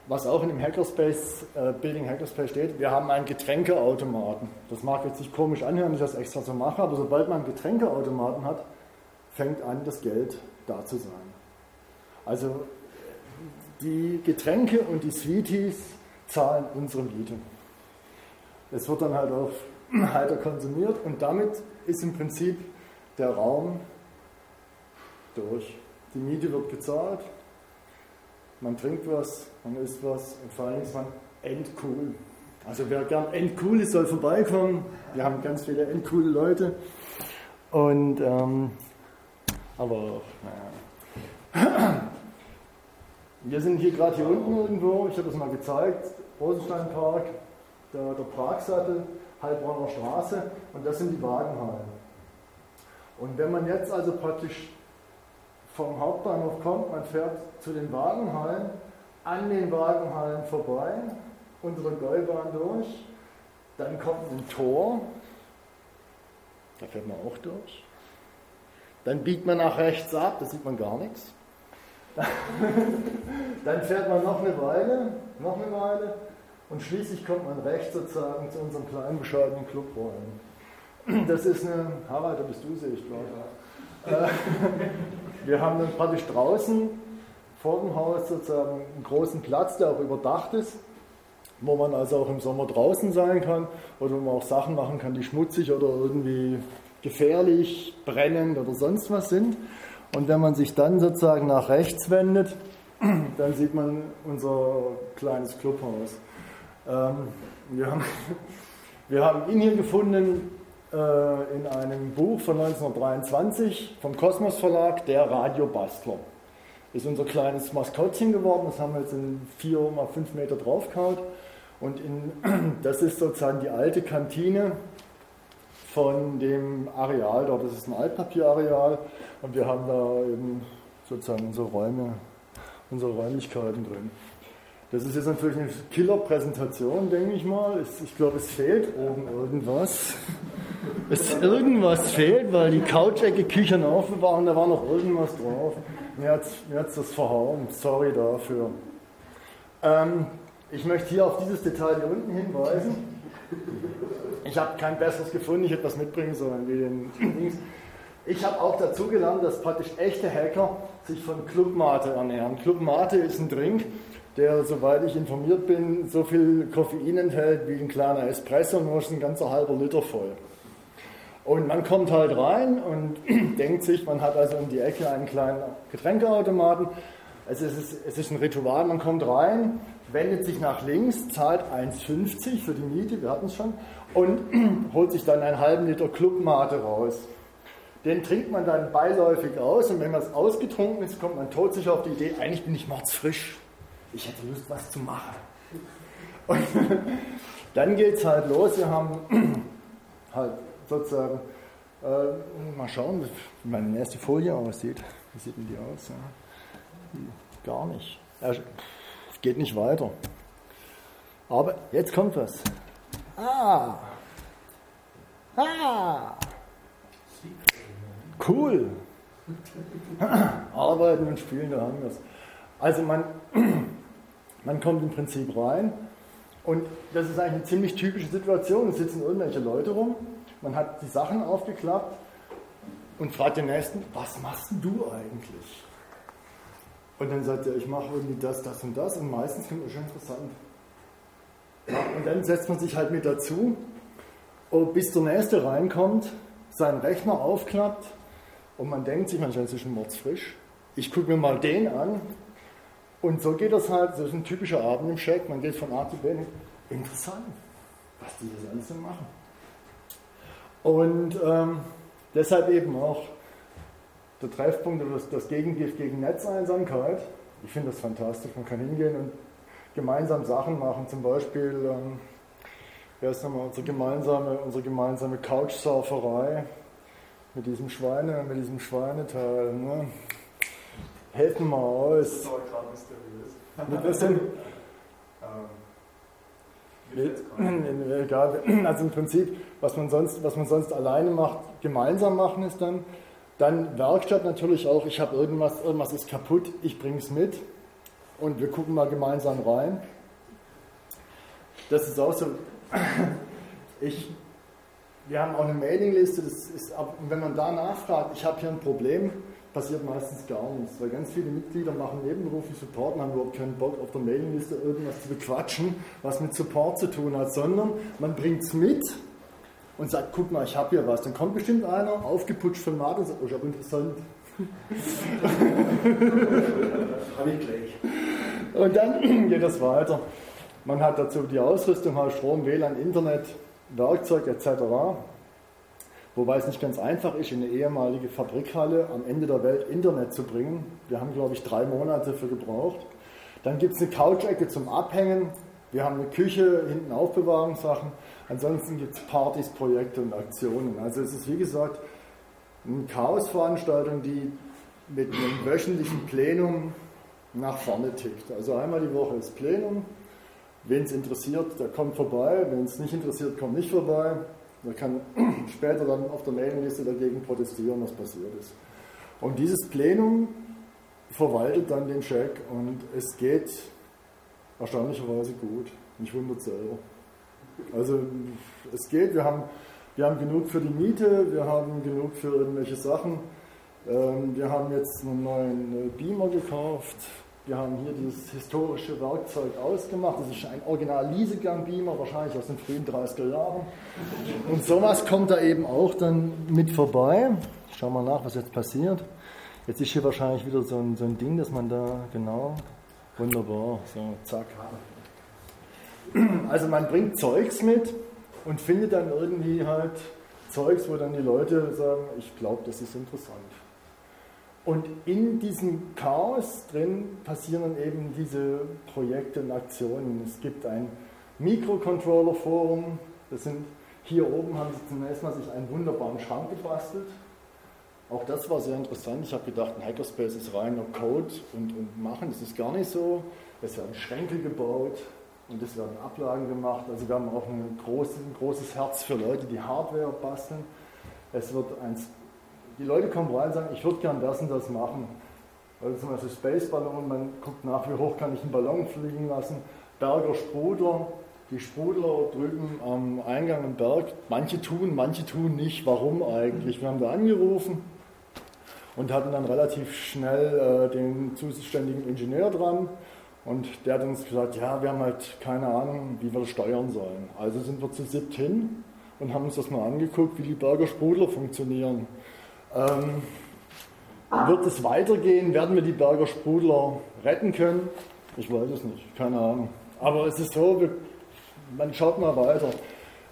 was auch in dem Hackerspace, äh, Building Hackerspace steht, wir haben einen Getränkeautomaten. Das mag jetzt nicht komisch anhören, wenn ich das extra so mache, aber sobald man einen Getränkeautomaten hat, fängt an, das Geld da zu sein. Also die Getränke und die Sweeties zahlen unsere Miete. Es wird dann halt auch heiter konsumiert und damit ist im Prinzip der Raum durch. Die Miete wird gezahlt, man trinkt was, man isst was und vor allem ist man endcool. Also wer gern endcool ist, soll vorbeikommen. Wir haben ganz viele endcoole Leute und ähm, Aber naja. Wir sind hier gerade hier unten irgendwo, ich habe es mal gezeigt, Rosensteinpark, der, der Pragsattel, Heilbronner Straße und das sind die Wagenhallen. Und wenn man jetzt also praktisch vom Hauptbahnhof kommt, man fährt zu den Wagenhallen, an den Wagenhallen vorbei, unter der Gäubahn durch, dann kommt ein Tor, da fährt man auch durch. Dann biegt man nach rechts ab, da sieht man gar nichts. Dann fährt man noch eine Weile, noch eine Weile und schließlich kommt man rechts sozusagen zu unserem kleinen bescheidenen Club rein. Das ist eine, Harald, da bist du, sehe ich glaube. Äh, wir haben dann praktisch draußen vor dem Haus sozusagen einen großen Platz, der auch überdacht ist, wo man also auch im Sommer draußen sein kann oder wo man auch Sachen machen kann, die schmutzig oder irgendwie gefährlich, brennend oder sonst was sind. Und wenn man sich dann sozusagen nach rechts wendet, dann sieht man unser kleines Clubhaus. Ähm, wir, haben, wir haben ihn hier gefunden äh, in einem Buch von 1923 vom Kosmos Verlag, der Radiobastler. Ist unser kleines Maskottchen geworden, das haben wir jetzt in 4 mal 5 Meter draufgehauen. Und in, das ist sozusagen die alte Kantine von dem Areal dort. Das ist ein Altpapierareal und wir haben da eben sozusagen unsere Räume, unsere Räumlichkeiten drin. Das ist jetzt natürlich eine Killer-Präsentation, denke ich mal. Ich glaube, es fehlt oben irgendwas. Es irgendwas fehlt, weil die Couchecke Küchen aufbewahren, da war noch irgendwas drauf. Mir hat es das verhauen. Sorry dafür. Ähm, ich möchte hier auf dieses Detail hier unten hinweisen. Ich habe kein besseres gefunden, ich hätte was mitbringen sollen wie den Dings. Ich habe auch dazu gelernt, dass praktisch echte Hacker sich von Clubmate ernähren. Clubmate ist ein Drink, der, soweit ich informiert bin, so viel Koffein enthält wie ein kleiner Espresso, nur ist ein ganzer halber Liter voll. Und man kommt halt rein und denkt sich, man hat also um die Ecke einen kleinen Getränkeautomaten. Es ist, es ist ein Ritual, man kommt rein, wendet sich nach links, zahlt 1,50 für die Miete, wir hatten es schon, und holt sich dann einen halben Liter Clubmate raus. Den trinkt man dann beiläufig aus und wenn man es ausgetrunken ist, kommt man tot sich auf die Idee, eigentlich bin ich mordsfrisch. Ich hätte Lust, was zu machen. Und dann geht es halt los. Wir haben halt sozusagen, äh, mal schauen, wie meine erste Folie aussieht. Wie sieht denn die aus? Ja? Gar nicht. Es geht nicht weiter. Aber jetzt kommt was. Ah. Ah. Cool. Arbeiten und spielen, da haben wir es. Also man, man kommt im Prinzip rein und das ist eigentlich eine ziemlich typische Situation. Es sitzen irgendwelche Leute rum, man hat die Sachen aufgeklappt und fragt den Nächsten, was machst du eigentlich? Und dann sagt er, ich mache irgendwie das, das und das und meistens finde ich schon interessant. Ja, und dann setzt man sich halt mit dazu, oh, bis der Nächste reinkommt, seinen Rechner aufklappt und man denkt sich, man ist schon mordsfrisch. Ich gucke mir mal den an. Und so geht das halt, das ist ein typischer Abend im Scheck. Man geht von A zu B. Interessant, was die das alles so machen. Und ähm, deshalb eben auch der Treffpunkt oder das, das Gegengift gegen Netzeinsamkeit. Ich finde das fantastisch. Man kann hingehen und gemeinsam Sachen machen. Zum Beispiel, ähm, wer ist nochmal unsere gemeinsame, unsere gemeinsame Couchsurferei mit diesem Schweine, mit diesem Schweineteil. Ne? Helfen mal aus. Das ist aber gerade mysteriös. Ähm, egal, also im Prinzip, was man, sonst, was man sonst alleine macht, gemeinsam machen ist dann. Dann Werkstatt natürlich auch, ich habe irgendwas, irgendwas ist kaputt, ich bringe es mit und wir gucken mal gemeinsam rein. Das ist auch so, ich, wir haben auch eine Mailingliste, das ist, wenn man da nachfragt, ich habe hier ein Problem, passiert meistens gar nichts, weil ganz viele Mitglieder machen nebenberuflich Support und haben überhaupt keinen Bock auf der Mailingliste irgendwas zu bequatschen, was mit Support zu tun hat, sondern man bringt es mit und sagt, guck mal, ich habe hier was. Dann kommt bestimmt einer, aufgeputscht von Martin und sagt, oh, ist aber interessant. habe ich gleich. Und dann geht das weiter. Man hat dazu die Ausrüstung, Strom, WLAN, Internet, Werkzeug etc. Wobei es nicht ganz einfach ist, in eine ehemalige Fabrikhalle am Ende der Welt Internet zu bringen. Wir haben, glaube ich, drei Monate für gebraucht. Dann gibt es eine Couch-Ecke zum Abhängen. Wir haben eine Küche, hinten Aufbewahrungssachen. Ansonsten gibt es Partys, Projekte und Aktionen. Also es ist wie gesagt eine Chaosveranstaltung, die mit einem wöchentlichen Plenum nach vorne tickt. Also einmal die Woche ist Plenum. Wen es interessiert, der kommt vorbei. Wenn es nicht interessiert, kommt nicht vorbei. Man kann später dann auf der Mailingliste dagegen protestieren, was passiert ist. Und dieses Plenum verwaltet dann den Scheck und es geht erstaunlicherweise gut. Mich wundert selber. Also es geht, wir haben, wir haben genug für die Miete, wir haben genug für irgendwelche Sachen. Ähm, wir haben jetzt einen neuen Beamer gekauft. Wir haben hier dieses historische Werkzeug ausgemacht. Das ist ein Original Liesegang-Beamer, wahrscheinlich aus den frühen 30er Jahren. Und sowas kommt da eben auch dann mit vorbei. Schauen wir nach, was jetzt passiert. Jetzt ist hier wahrscheinlich wieder so ein, so ein Ding, dass man da genau, wunderbar, so zack. Also man bringt Zeugs mit und findet dann irgendwie halt Zeugs, wo dann die Leute sagen, ich glaube, das ist interessant. Und in diesem Chaos drin passieren dann eben diese Projekte und Aktionen. Es gibt ein Mikrocontroller-Forum, hier oben haben sie zunächst mal sich einen wunderbaren Schrank gebastelt auch das war sehr interessant. Ich habe gedacht, ein Hackerspace ist reiner Code und, und Machen. Das ist gar nicht so. Es werden Schränke gebaut und es werden Ablagen gemacht. Also wir haben auch ein großes, ein großes Herz für Leute, die Hardware basteln. Es wird eins, die Leute kommen rein und sagen, ich würde gern das und das machen. Also zum Beispiel Space Ballon, man guckt nach, wie hoch kann ich einen Ballon fliegen lassen. Berger Sprudler, die Sprudler drüben am Eingang im Berg. Manche tun, manche tun nicht. Warum eigentlich? Wir haben da angerufen und hatten dann relativ schnell äh, den zuständigen Ingenieur dran. Und der hat uns gesagt, ja, wir haben halt keine Ahnung, wie wir das steuern sollen. Also sind wir zu siebt hin und haben uns das mal angeguckt, wie die Berger Sprudler funktionieren. Ähm, wird es weitergehen? Werden wir die Berger Sprudler retten können? Ich weiß es nicht, keine Ahnung. Aber es ist so, man schaut mal weiter.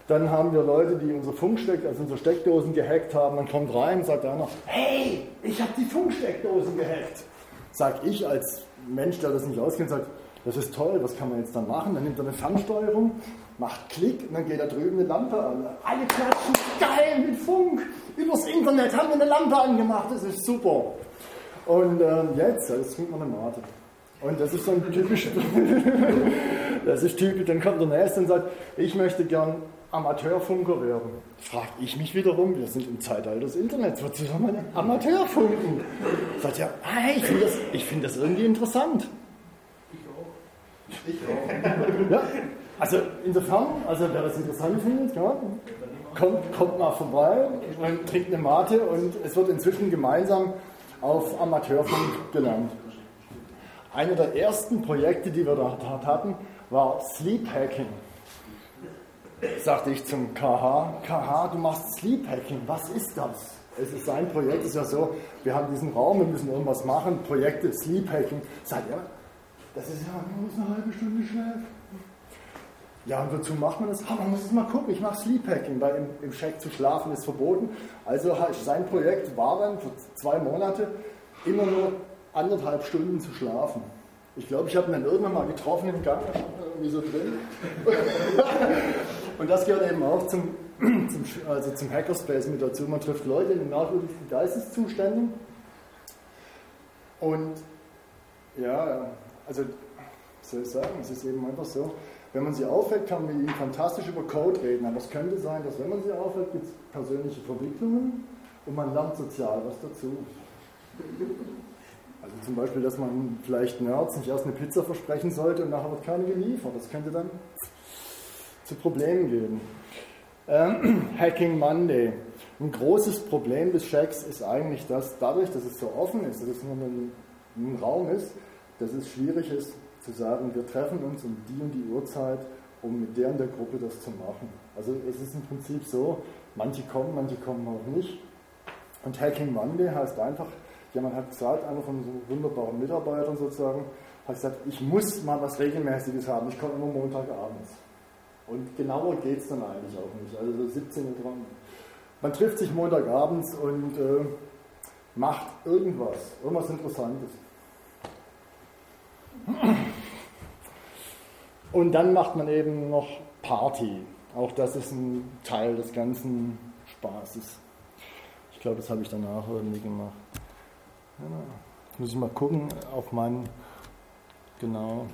Dann haben wir Leute, die unsere Funksteck, also unsere Steckdosen gehackt haben. Dann kommt rein und sagt einer, hey, ich habe die Funksteckdosen gehackt. Sag ich als Mensch, der das nicht auskennt, sagt, das ist toll, was kann man jetzt dann machen? Dann nimmt er eine Fernsteuerung, macht Klick und dann geht da drüben eine Lampe an. Alle klatschen, geil, mit Funk. Übers Internet haben wir eine Lampe angemacht, das ist super. Und ähm, jetzt, jetzt trinkt man eine Mate. Und das ist so ein typisch, das ist typisch, dann kommt der Nächste und sagt, ich möchte gern Amateurfunker werden. Fragt ich mich wiederum, wir sind im Zeitalter des Internets, wozu soll man Amateurfunken? Sagt ja, hey, ich finde das, find das irgendwie interessant. Ich auch. Ich auch. Ja, also insofern, also wer das interessant findet, ja, kommt, kommt mal vorbei, man trinkt eine Mate und es wird inzwischen gemeinsam auf Amateurfunk gelernt. Eine der ersten Projekte, die wir dort hatten, war Sleep Hacking sagte ich zum KH, KH, du machst Sleep Hacking, was ist das? Es ist sein Projekt, ist ja so, wir haben diesen Raum, wir müssen irgendwas machen, Projekte, Sleep Hacking. Sagt er, das ist ja, muss eine halbe Stunde schlafen. Ja, und wozu macht man das? Ah, man muss es mal gucken, ich mache Sleep Hacking, weil im, im Shack zu schlafen ist verboten. Also sein Projekt war dann für zwei Monate immer nur anderthalb Stunden zu schlafen. Ich glaube, ich habe ihn dann irgendwann mal getroffen im Gang, irgendwie so drin. Und das gehört eben auch zum, zum, also zum Hackerspace mit dazu. Man trifft Leute in merkwürdigen Geisteszuständen. Und ja, also soll ich sagen, es ist eben einfach so, wenn man sie aufweckt, kann man mit ihnen fantastisch über Code reden. Aber es könnte sein, dass wenn man sie aufweckt, gibt es persönliche Verwicklungen und man lernt sozial was dazu. Also zum Beispiel, dass man vielleicht Nerds nicht erst eine Pizza versprechen sollte und nachher wird keine geliefert. Das könnte dann zu Problemen geben. Ähm, Hacking Monday. Ein großes Problem des Checks ist eigentlich, dass dadurch, dass es so offen ist, dass es nur ein, ein Raum ist, dass es schwierig ist zu sagen, wir treffen uns um die und die Uhrzeit, um mit der und der Gruppe das zu machen. Also es ist im Prinzip so, manche kommen, manche kommen auch nicht. Und Hacking Monday heißt einfach, jemand hat gesagt, einer von so wunderbaren Mitarbeitern sozusagen, hat gesagt, ich muss mal was Regelmäßiges haben, ich komme immer Montagabends. Und genauer geht es dann eigentlich auch nicht. Also so 17 Uhr dran. Man trifft sich Montagabends und äh, macht irgendwas, irgendwas Interessantes. Und dann macht man eben noch Party. Auch das ist ein Teil des ganzen Spaßes. Ich glaube, das habe ich danach irgendwie gemacht. Jetzt muss ich mal gucken auf meinen. Genau.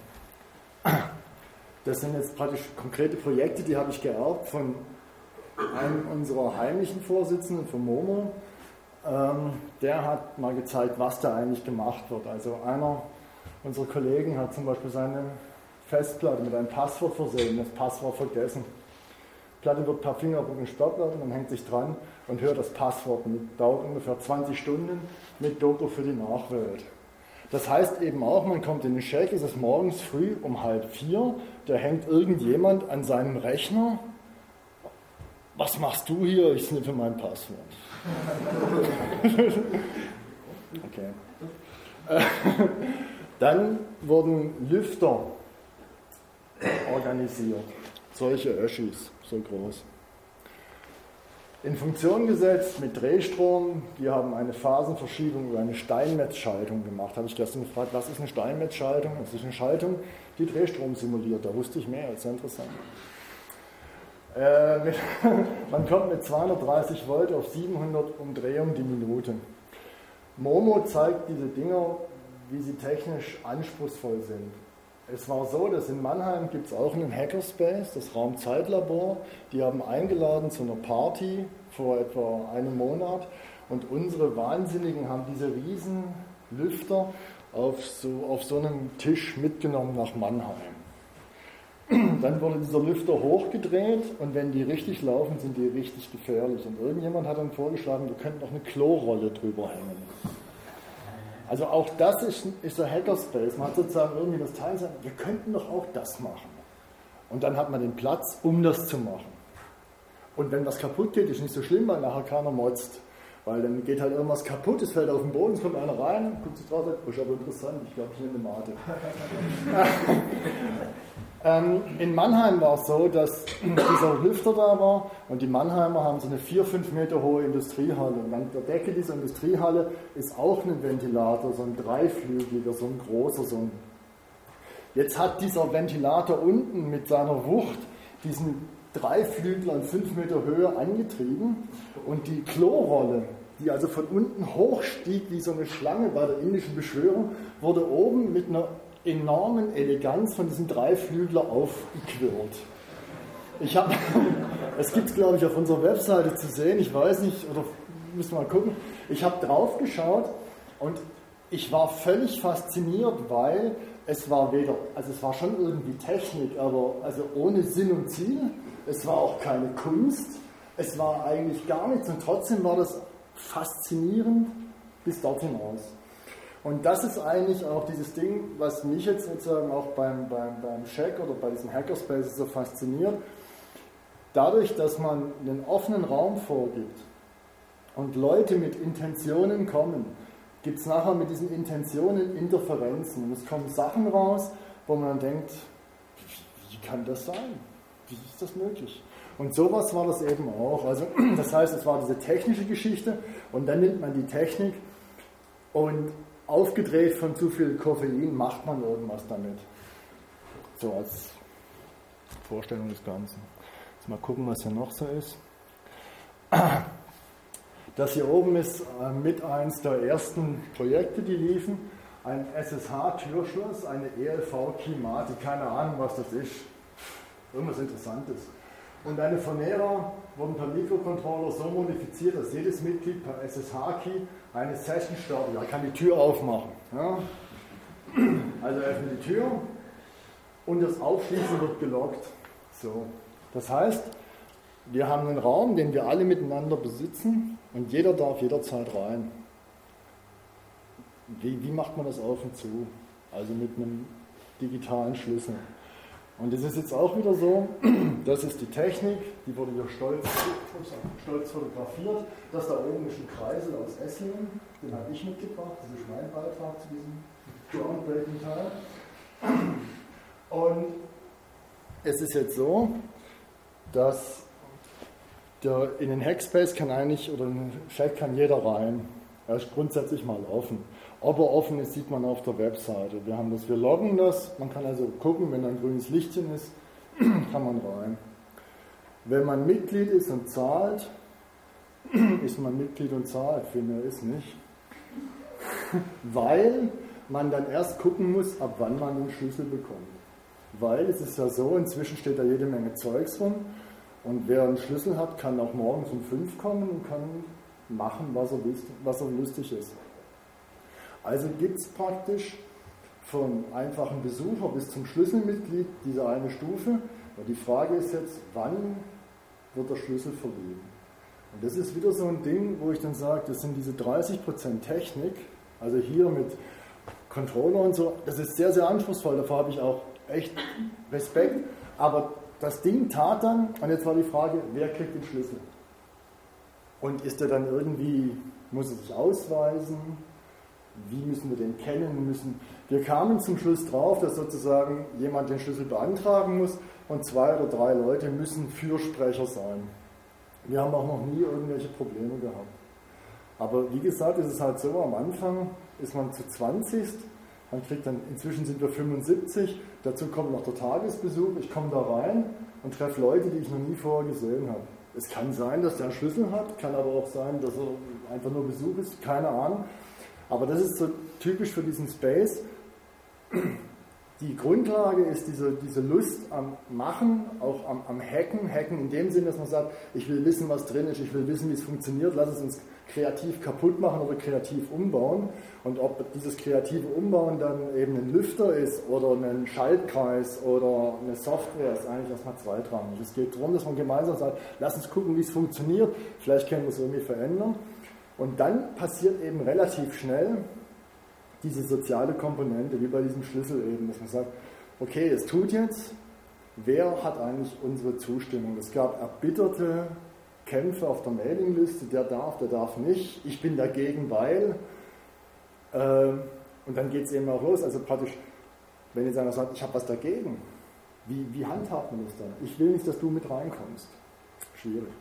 Das sind jetzt praktisch konkrete Projekte, die habe ich geerbt von einem unserer heimlichen Vorsitzenden, von Momo. Ähm, der hat mal gezeigt, was da eigentlich gemacht wird. Also einer unserer Kollegen hat zum Beispiel seine Festplatte mit einem Passwort versehen, das Passwort vergessen. Die Platte wird per Fingerabdruck werden, man hängt sich dran und hört das Passwort mit. Dauert ungefähr 20 Stunden mit Doku für die Nachwelt. Das heißt eben auch, man kommt in den ist es morgens früh um halb vier, da hängt irgendjemand an seinem Rechner. Was machst du hier? Ich sniffe mein Passwort. okay. Dann wurden Lüfter organisiert. Solche Öschis, so groß. In Funktion gesetzt mit Drehstrom. Die haben eine Phasenverschiebung über eine Steinmetzschaltung gemacht. Habe ich gestern gefragt, was ist eine Steinmetzschaltung? Das ist eine Schaltung, die Drehstrom simuliert. Da wusste ich mehr, das ist interessant. Äh, mit, man kommt mit 230 Volt auf 700 Umdrehungen die Minute. Momo zeigt diese Dinger, wie sie technisch anspruchsvoll sind. Es war so, dass in Mannheim gibt es auch einen Hackerspace, das Raumzeitlabor. Die haben eingeladen zu einer Party vor etwa einem Monat und unsere Wahnsinnigen haben diese riesen Lüfter auf so, auf so einem Tisch mitgenommen nach Mannheim. Dann wurde dieser Lüfter hochgedreht und wenn die richtig laufen, sind die richtig gefährlich. Und irgendjemand hat dann vorgeschlagen, wir könnten noch eine Klorolle drüber hängen. Also auch das ist, ist ein Hackerspace. Man hat sozusagen irgendwie das Teil gesagt, wir könnten doch auch das machen. Und dann hat man den Platz, um das zu machen. Und wenn was kaputt geht, ist nicht so schlimm, weil nachher keiner motzt. Weil dann geht halt irgendwas kaputt, es fällt auf den Boden, es kommt einer rein, guckt sich drauf sagt, oh, ist aber interessant, ich glaube, ich nehme eine Mate. Ähm, in Mannheim war es so, dass dieser Lüfter da war und die Mannheimer haben so eine 4, 5 Meter hohe Industriehalle. Und an der Decke dieser Industriehalle ist auch ein Ventilator, so ein dreiflügeliger, so ein großer. So ein Jetzt hat dieser Ventilator unten mit seiner Wucht diesen Dreiflügler in 5 Meter Höhe angetrieben und die Klorolle, die also von unten hochstieg wie so eine Schlange bei der indischen Beschwörung, wurde oben mit einer enormen Eleganz von diesem Dreiflügler aufgequirlt. Ich habe, es gibt es glaube ich auf unserer Webseite zu sehen, ich weiß nicht, oder müssen wir mal gucken. Ich habe drauf geschaut und ich war völlig fasziniert, weil es war weder, also es war schon irgendwie Technik, aber also ohne Sinn und Ziel. Es war auch keine Kunst. Es war eigentlich gar nichts und trotzdem war das faszinierend bis dort hinaus. Und das ist eigentlich auch dieses Ding, was mich jetzt sozusagen auch beim, beim, beim Check oder bei diesen Hackerspaces so fasziniert. Dadurch, dass man einen offenen Raum vorgibt und Leute mit Intentionen kommen, gibt es nachher mit diesen Intentionen Interferenzen. Und es kommen Sachen raus, wo man dann denkt, wie kann das sein? Wie ist das möglich? Und sowas war das eben auch. Also, das heißt, es war diese technische Geschichte und dann nimmt man die Technik und aufgedreht von zu viel Koffein macht man irgendwas damit. So als Vorstellung des Ganzen. Jetzt mal gucken, was hier noch so ist. Das hier oben ist äh, mit eins der ersten Projekte, die liefen. Ein SSH-Türschloss, eine ELV-Keymati, keine Ahnung, was das ist. Irgendwas Interessantes. Und eine Fonera wurden per Mikrocontroller so modifiziert, dass jedes Mitglied per SSH-Key eine Session startet. Er kann die Tür aufmachen. Ja? Also öffnet die Tür und das Aufschließen wird gelockt. So. Das heißt, wir haben einen Raum, den wir alle miteinander besitzen und jeder darf jederzeit rein. Wie, wie macht man das auf und zu? Also mit einem digitalen Schlüssel. Und das ist jetzt auch wieder so, das ist die Technik, die wurde hier stolz, stolz fotografiert. Das da oben ist ein Kreisel aus Esslingen, den habe ich mitgebracht, das ist mein Beitrag zu diesem groundbreaking Teil. Und es ist jetzt so, dass der, in den Hackspace kann eigentlich, oder in den Check kann jeder rein. Er ist grundsätzlich mal offen. Ob er offen ist, sieht man auf der Webseite. Wir haben das, wir loggen das. Man kann also gucken, wenn ein grünes Lichtchen ist, kann man rein. Wenn man Mitglied ist und zahlt, ist man Mitglied und zahlt. Mehr ist nicht. Weil man dann erst gucken muss, ab wann man den Schlüssel bekommt. Weil es ist ja so, inzwischen steht da jede Menge Zeugs rum und wer einen Schlüssel hat, kann auch morgens um fünf kommen und kann machen, was er, was er lustig ist. Also gibt es praktisch von einfachen Besucher bis zum Schlüsselmitglied diese eine Stufe. Und die Frage ist jetzt, wann wird der Schlüssel verliehen? Und das ist wieder so ein Ding, wo ich dann sage, das sind diese 30% Technik, also hier mit Controller und so, das ist sehr, sehr anspruchsvoll, davor habe ich auch echt Respekt. Aber das Ding tat dann, und jetzt war die Frage, wer kriegt den Schlüssel? Und ist er dann irgendwie, muss er sich ausweisen? Wie müssen wir den kennen? Müssen, wir kamen zum Schluss drauf, dass sozusagen jemand den Schlüssel beantragen muss und zwei oder drei Leute müssen Fürsprecher sein. Wir haben auch noch nie irgendwelche Probleme gehabt. Aber wie gesagt, ist es halt so, am Anfang ist man zu 20 man kriegt dann, inzwischen sind wir 75, dazu kommt noch der Tagesbesuch. Ich komme da rein und treffe Leute, die ich noch nie vorher gesehen habe. Es kann sein, dass der einen Schlüssel hat, kann aber auch sein, dass er einfach nur Besuch ist, keine Ahnung. Aber das ist so typisch für diesen Space. Die Grundlage ist diese, diese Lust am Machen, auch am, am Hacken. Hacken in dem Sinne, dass man sagt, ich will wissen, was drin ist, ich will wissen, wie es funktioniert, lass es uns kreativ kaputt machen oder kreativ umbauen. Und ob dieses kreative Umbauen dann eben ein Lüfter ist oder ein Schaltkreis oder eine Software, ist eigentlich erstmal zweitrangig. Es geht darum, dass man gemeinsam sagt, lass uns gucken, wie es funktioniert, vielleicht können wir es irgendwie verändern. Und dann passiert eben relativ schnell diese soziale Komponente, wie bei diesem Schlüssel eben, dass man sagt, okay, es tut jetzt, wer hat eigentlich unsere Zustimmung? Es gab erbitterte Kämpfe auf der Mailingliste, der darf, der darf nicht, ich bin dagegen, weil. Äh, und dann geht es eben auch los. Also praktisch, wenn jetzt einer sagt, ich habe was dagegen, wie, wie handhabt man das dann? Ich will nicht, dass du mit reinkommst. Schwierig.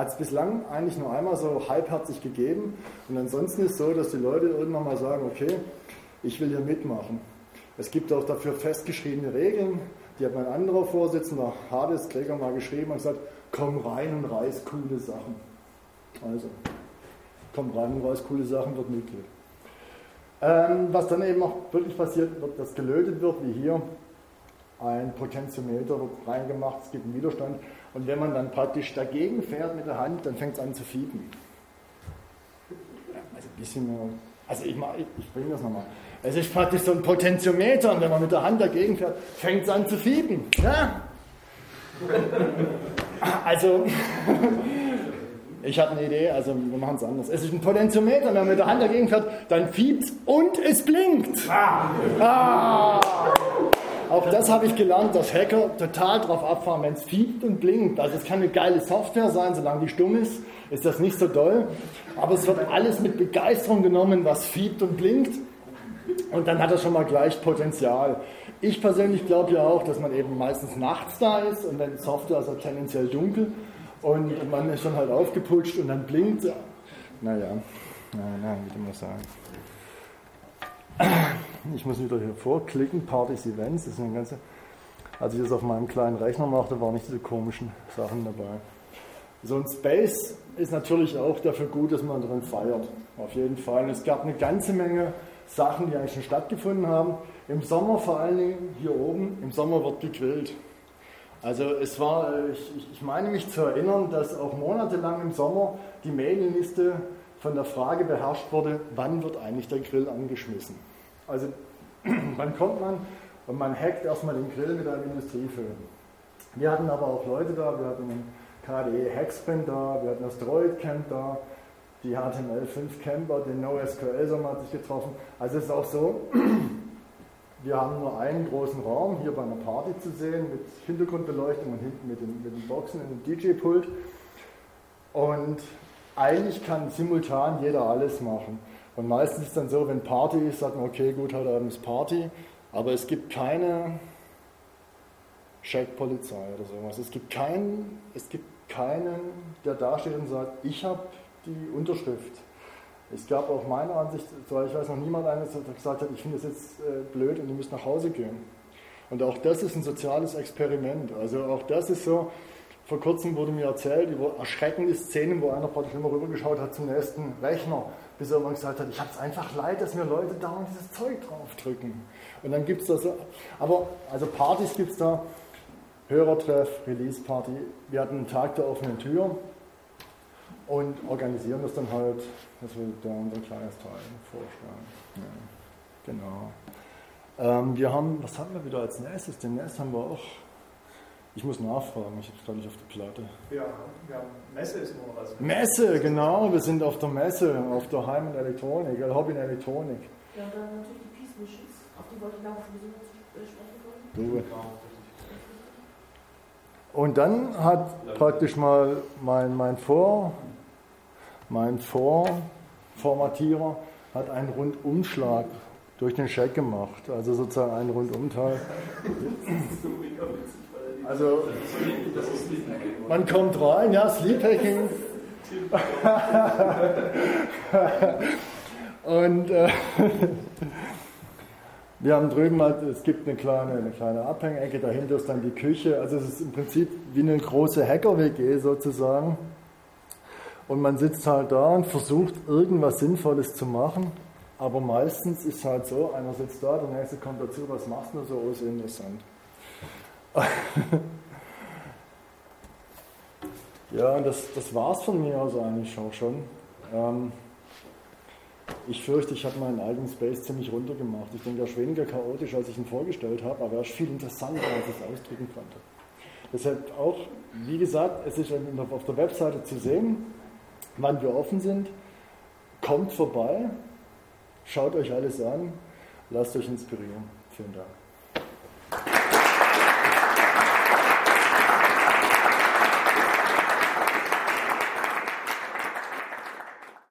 Hat es bislang eigentlich nur einmal so halbherzig gegeben. Und ansonsten ist es so, dass die Leute irgendwann mal sagen, okay, ich will hier mitmachen. Es gibt auch dafür festgeschriebene Regeln. Die hat mein anderer Vorsitzender, Hades Gregor, mal geschrieben und gesagt, komm rein und reiß coole Sachen. Also, komm rein und reiß coole Sachen, wird Mitglied. Ähm, was dann eben auch wirklich passiert, wird, dass gelötet wird, wie hier, ein Potentiometer wird reingemacht, es gibt einen Widerstand und wenn man dann praktisch dagegen fährt mit der Hand, dann fängt es an zu fiepen. Also ein bisschen mehr, also ich, ich, ich bringe das nochmal. Es ist praktisch so ein Potentiometer und wenn man mit der Hand dagegen fährt, fängt es an zu fiepen. Ja? Also, ich habe eine Idee, also wir machen es anders. Es ist ein Potentiometer, wenn man mit der Hand dagegen fährt, dann fiebt und es blinkt. Ah. ah. Auch das habe ich gelernt, dass Hacker total drauf abfahren, wenn es fiebt und blinkt. Also es kann eine geile Software sein, solange die stumm ist, ist das nicht so doll. Aber es wird alles mit Begeisterung genommen, was fiebt und blinkt. Und dann hat er schon mal gleich Potenzial. Ich persönlich glaube ja auch, dass man eben meistens nachts da ist und dann Software ist ja tendenziell dunkel und man ist schon halt aufgeputscht und dann blinkt. Naja, naja, wie du mal sagen. Ich muss wieder hier vorklicken, Partys, Events, das ist eine ganze. Als ich das auf meinem kleinen Rechner machte, waren nicht diese komischen Sachen dabei. So ein Space ist natürlich auch dafür gut, dass man drin feiert. Auf jeden Fall. Und es gab eine ganze Menge Sachen, die eigentlich schon stattgefunden haben. Im Sommer vor allen Dingen hier oben, im Sommer wird gegrillt. Also es war, ich, ich meine mich zu erinnern, dass auch monatelang im Sommer die Mailingliste von der Frage beherrscht wurde, wann wird eigentlich der Grill angeschmissen. Also wann kommt man und man hackt erstmal den Grill mit einem Industrieföhn. Wir hatten aber auch Leute da, wir hatten einen KDE Hacksprint da, wir hatten das Droid Camp da, die HTML5 Camper, den NoSQL Sommer hat sich getroffen. Also es ist auch so, wir haben nur einen großen Raum hier bei einer Party zu sehen mit Hintergrundbeleuchtung und hinten mit den, mit den Boxen in dem DJ-Pult. Und eigentlich kann simultan jeder alles machen. Und meistens ist es dann so, wenn Party ist, sagt man, okay, gut, heute Abend ist Party, aber es gibt keine Checkpolizei oder sowas. Es gibt kein, es gibt keinen, der dasteht und sagt, ich habe die Unterschrift. Es gab auch meiner Ansicht, ich weiß noch niemand eines, der gesagt hat, ich finde es jetzt äh, blöd und ihr müsst nach Hause gehen. Und auch das ist ein soziales Experiment. Also auch das ist so, vor kurzem wurde mir erzählt über erschreckende Szenen, wo einer praktisch immer rübergeschaut hat zum nächsten Rechner, bis er irgendwann gesagt hat, ich habe es einfach leid, dass mir Leute da dieses Zeug draufdrücken. Und dann gibt es da so, aber also Partys gibt es da, Hörertreff, Release-Party. Wir hatten einen Tag der offenen Tür und organisieren das dann halt, dass wir da unser kleines Teil vorstellen. Ja, genau. Ähm, wir haben, was haben wir wieder als nächstes? Demnächst haben wir auch, ich muss nachfragen, ich habe es gerade nicht auf der Platte. Ja, ja, Messe ist nur was. Messe, genau, wir sind auf der Messe, auf der Heim- und Elektronik, äh, Hobby in Elektronik. Ja, und dann natürlich die Peace Missions, auf die wollte ich nachher sowieso noch sprechen wollen. Und dann hat praktisch mal mein, mein, Vor, mein Vorformatierer hat einen Rundumschlag durch den Scheck gemacht, also sozusagen einen Rundumteil. Also man kommt rein, ja, Sleephacking. Und äh, wir haben drüben halt, es gibt eine kleine, eine kleine Abhängecke, dahinter ist dann die Küche. Also es ist im Prinzip wie eine große Hacker-WG sozusagen. Und man sitzt halt da und versucht irgendwas Sinnvolles zu machen. Aber meistens ist es halt so, einer sitzt da, der nächste kommt dazu, was machst du so? Oh, ist interessant. ja, das, das war es von mir aus eigentlich auch schon. Ähm, ich fürchte, ich habe meinen eigenen Space ziemlich runtergemacht. Ich denke, er ist weniger chaotisch, als ich ihn vorgestellt habe, aber er ist viel interessanter, als ich es ausdrücken konnte. Deshalb auch, wie gesagt, es ist auf der Webseite zu sehen, wann wir offen sind. Kommt vorbei, schaut euch alles an, lasst euch inspirieren. Vielen Dank.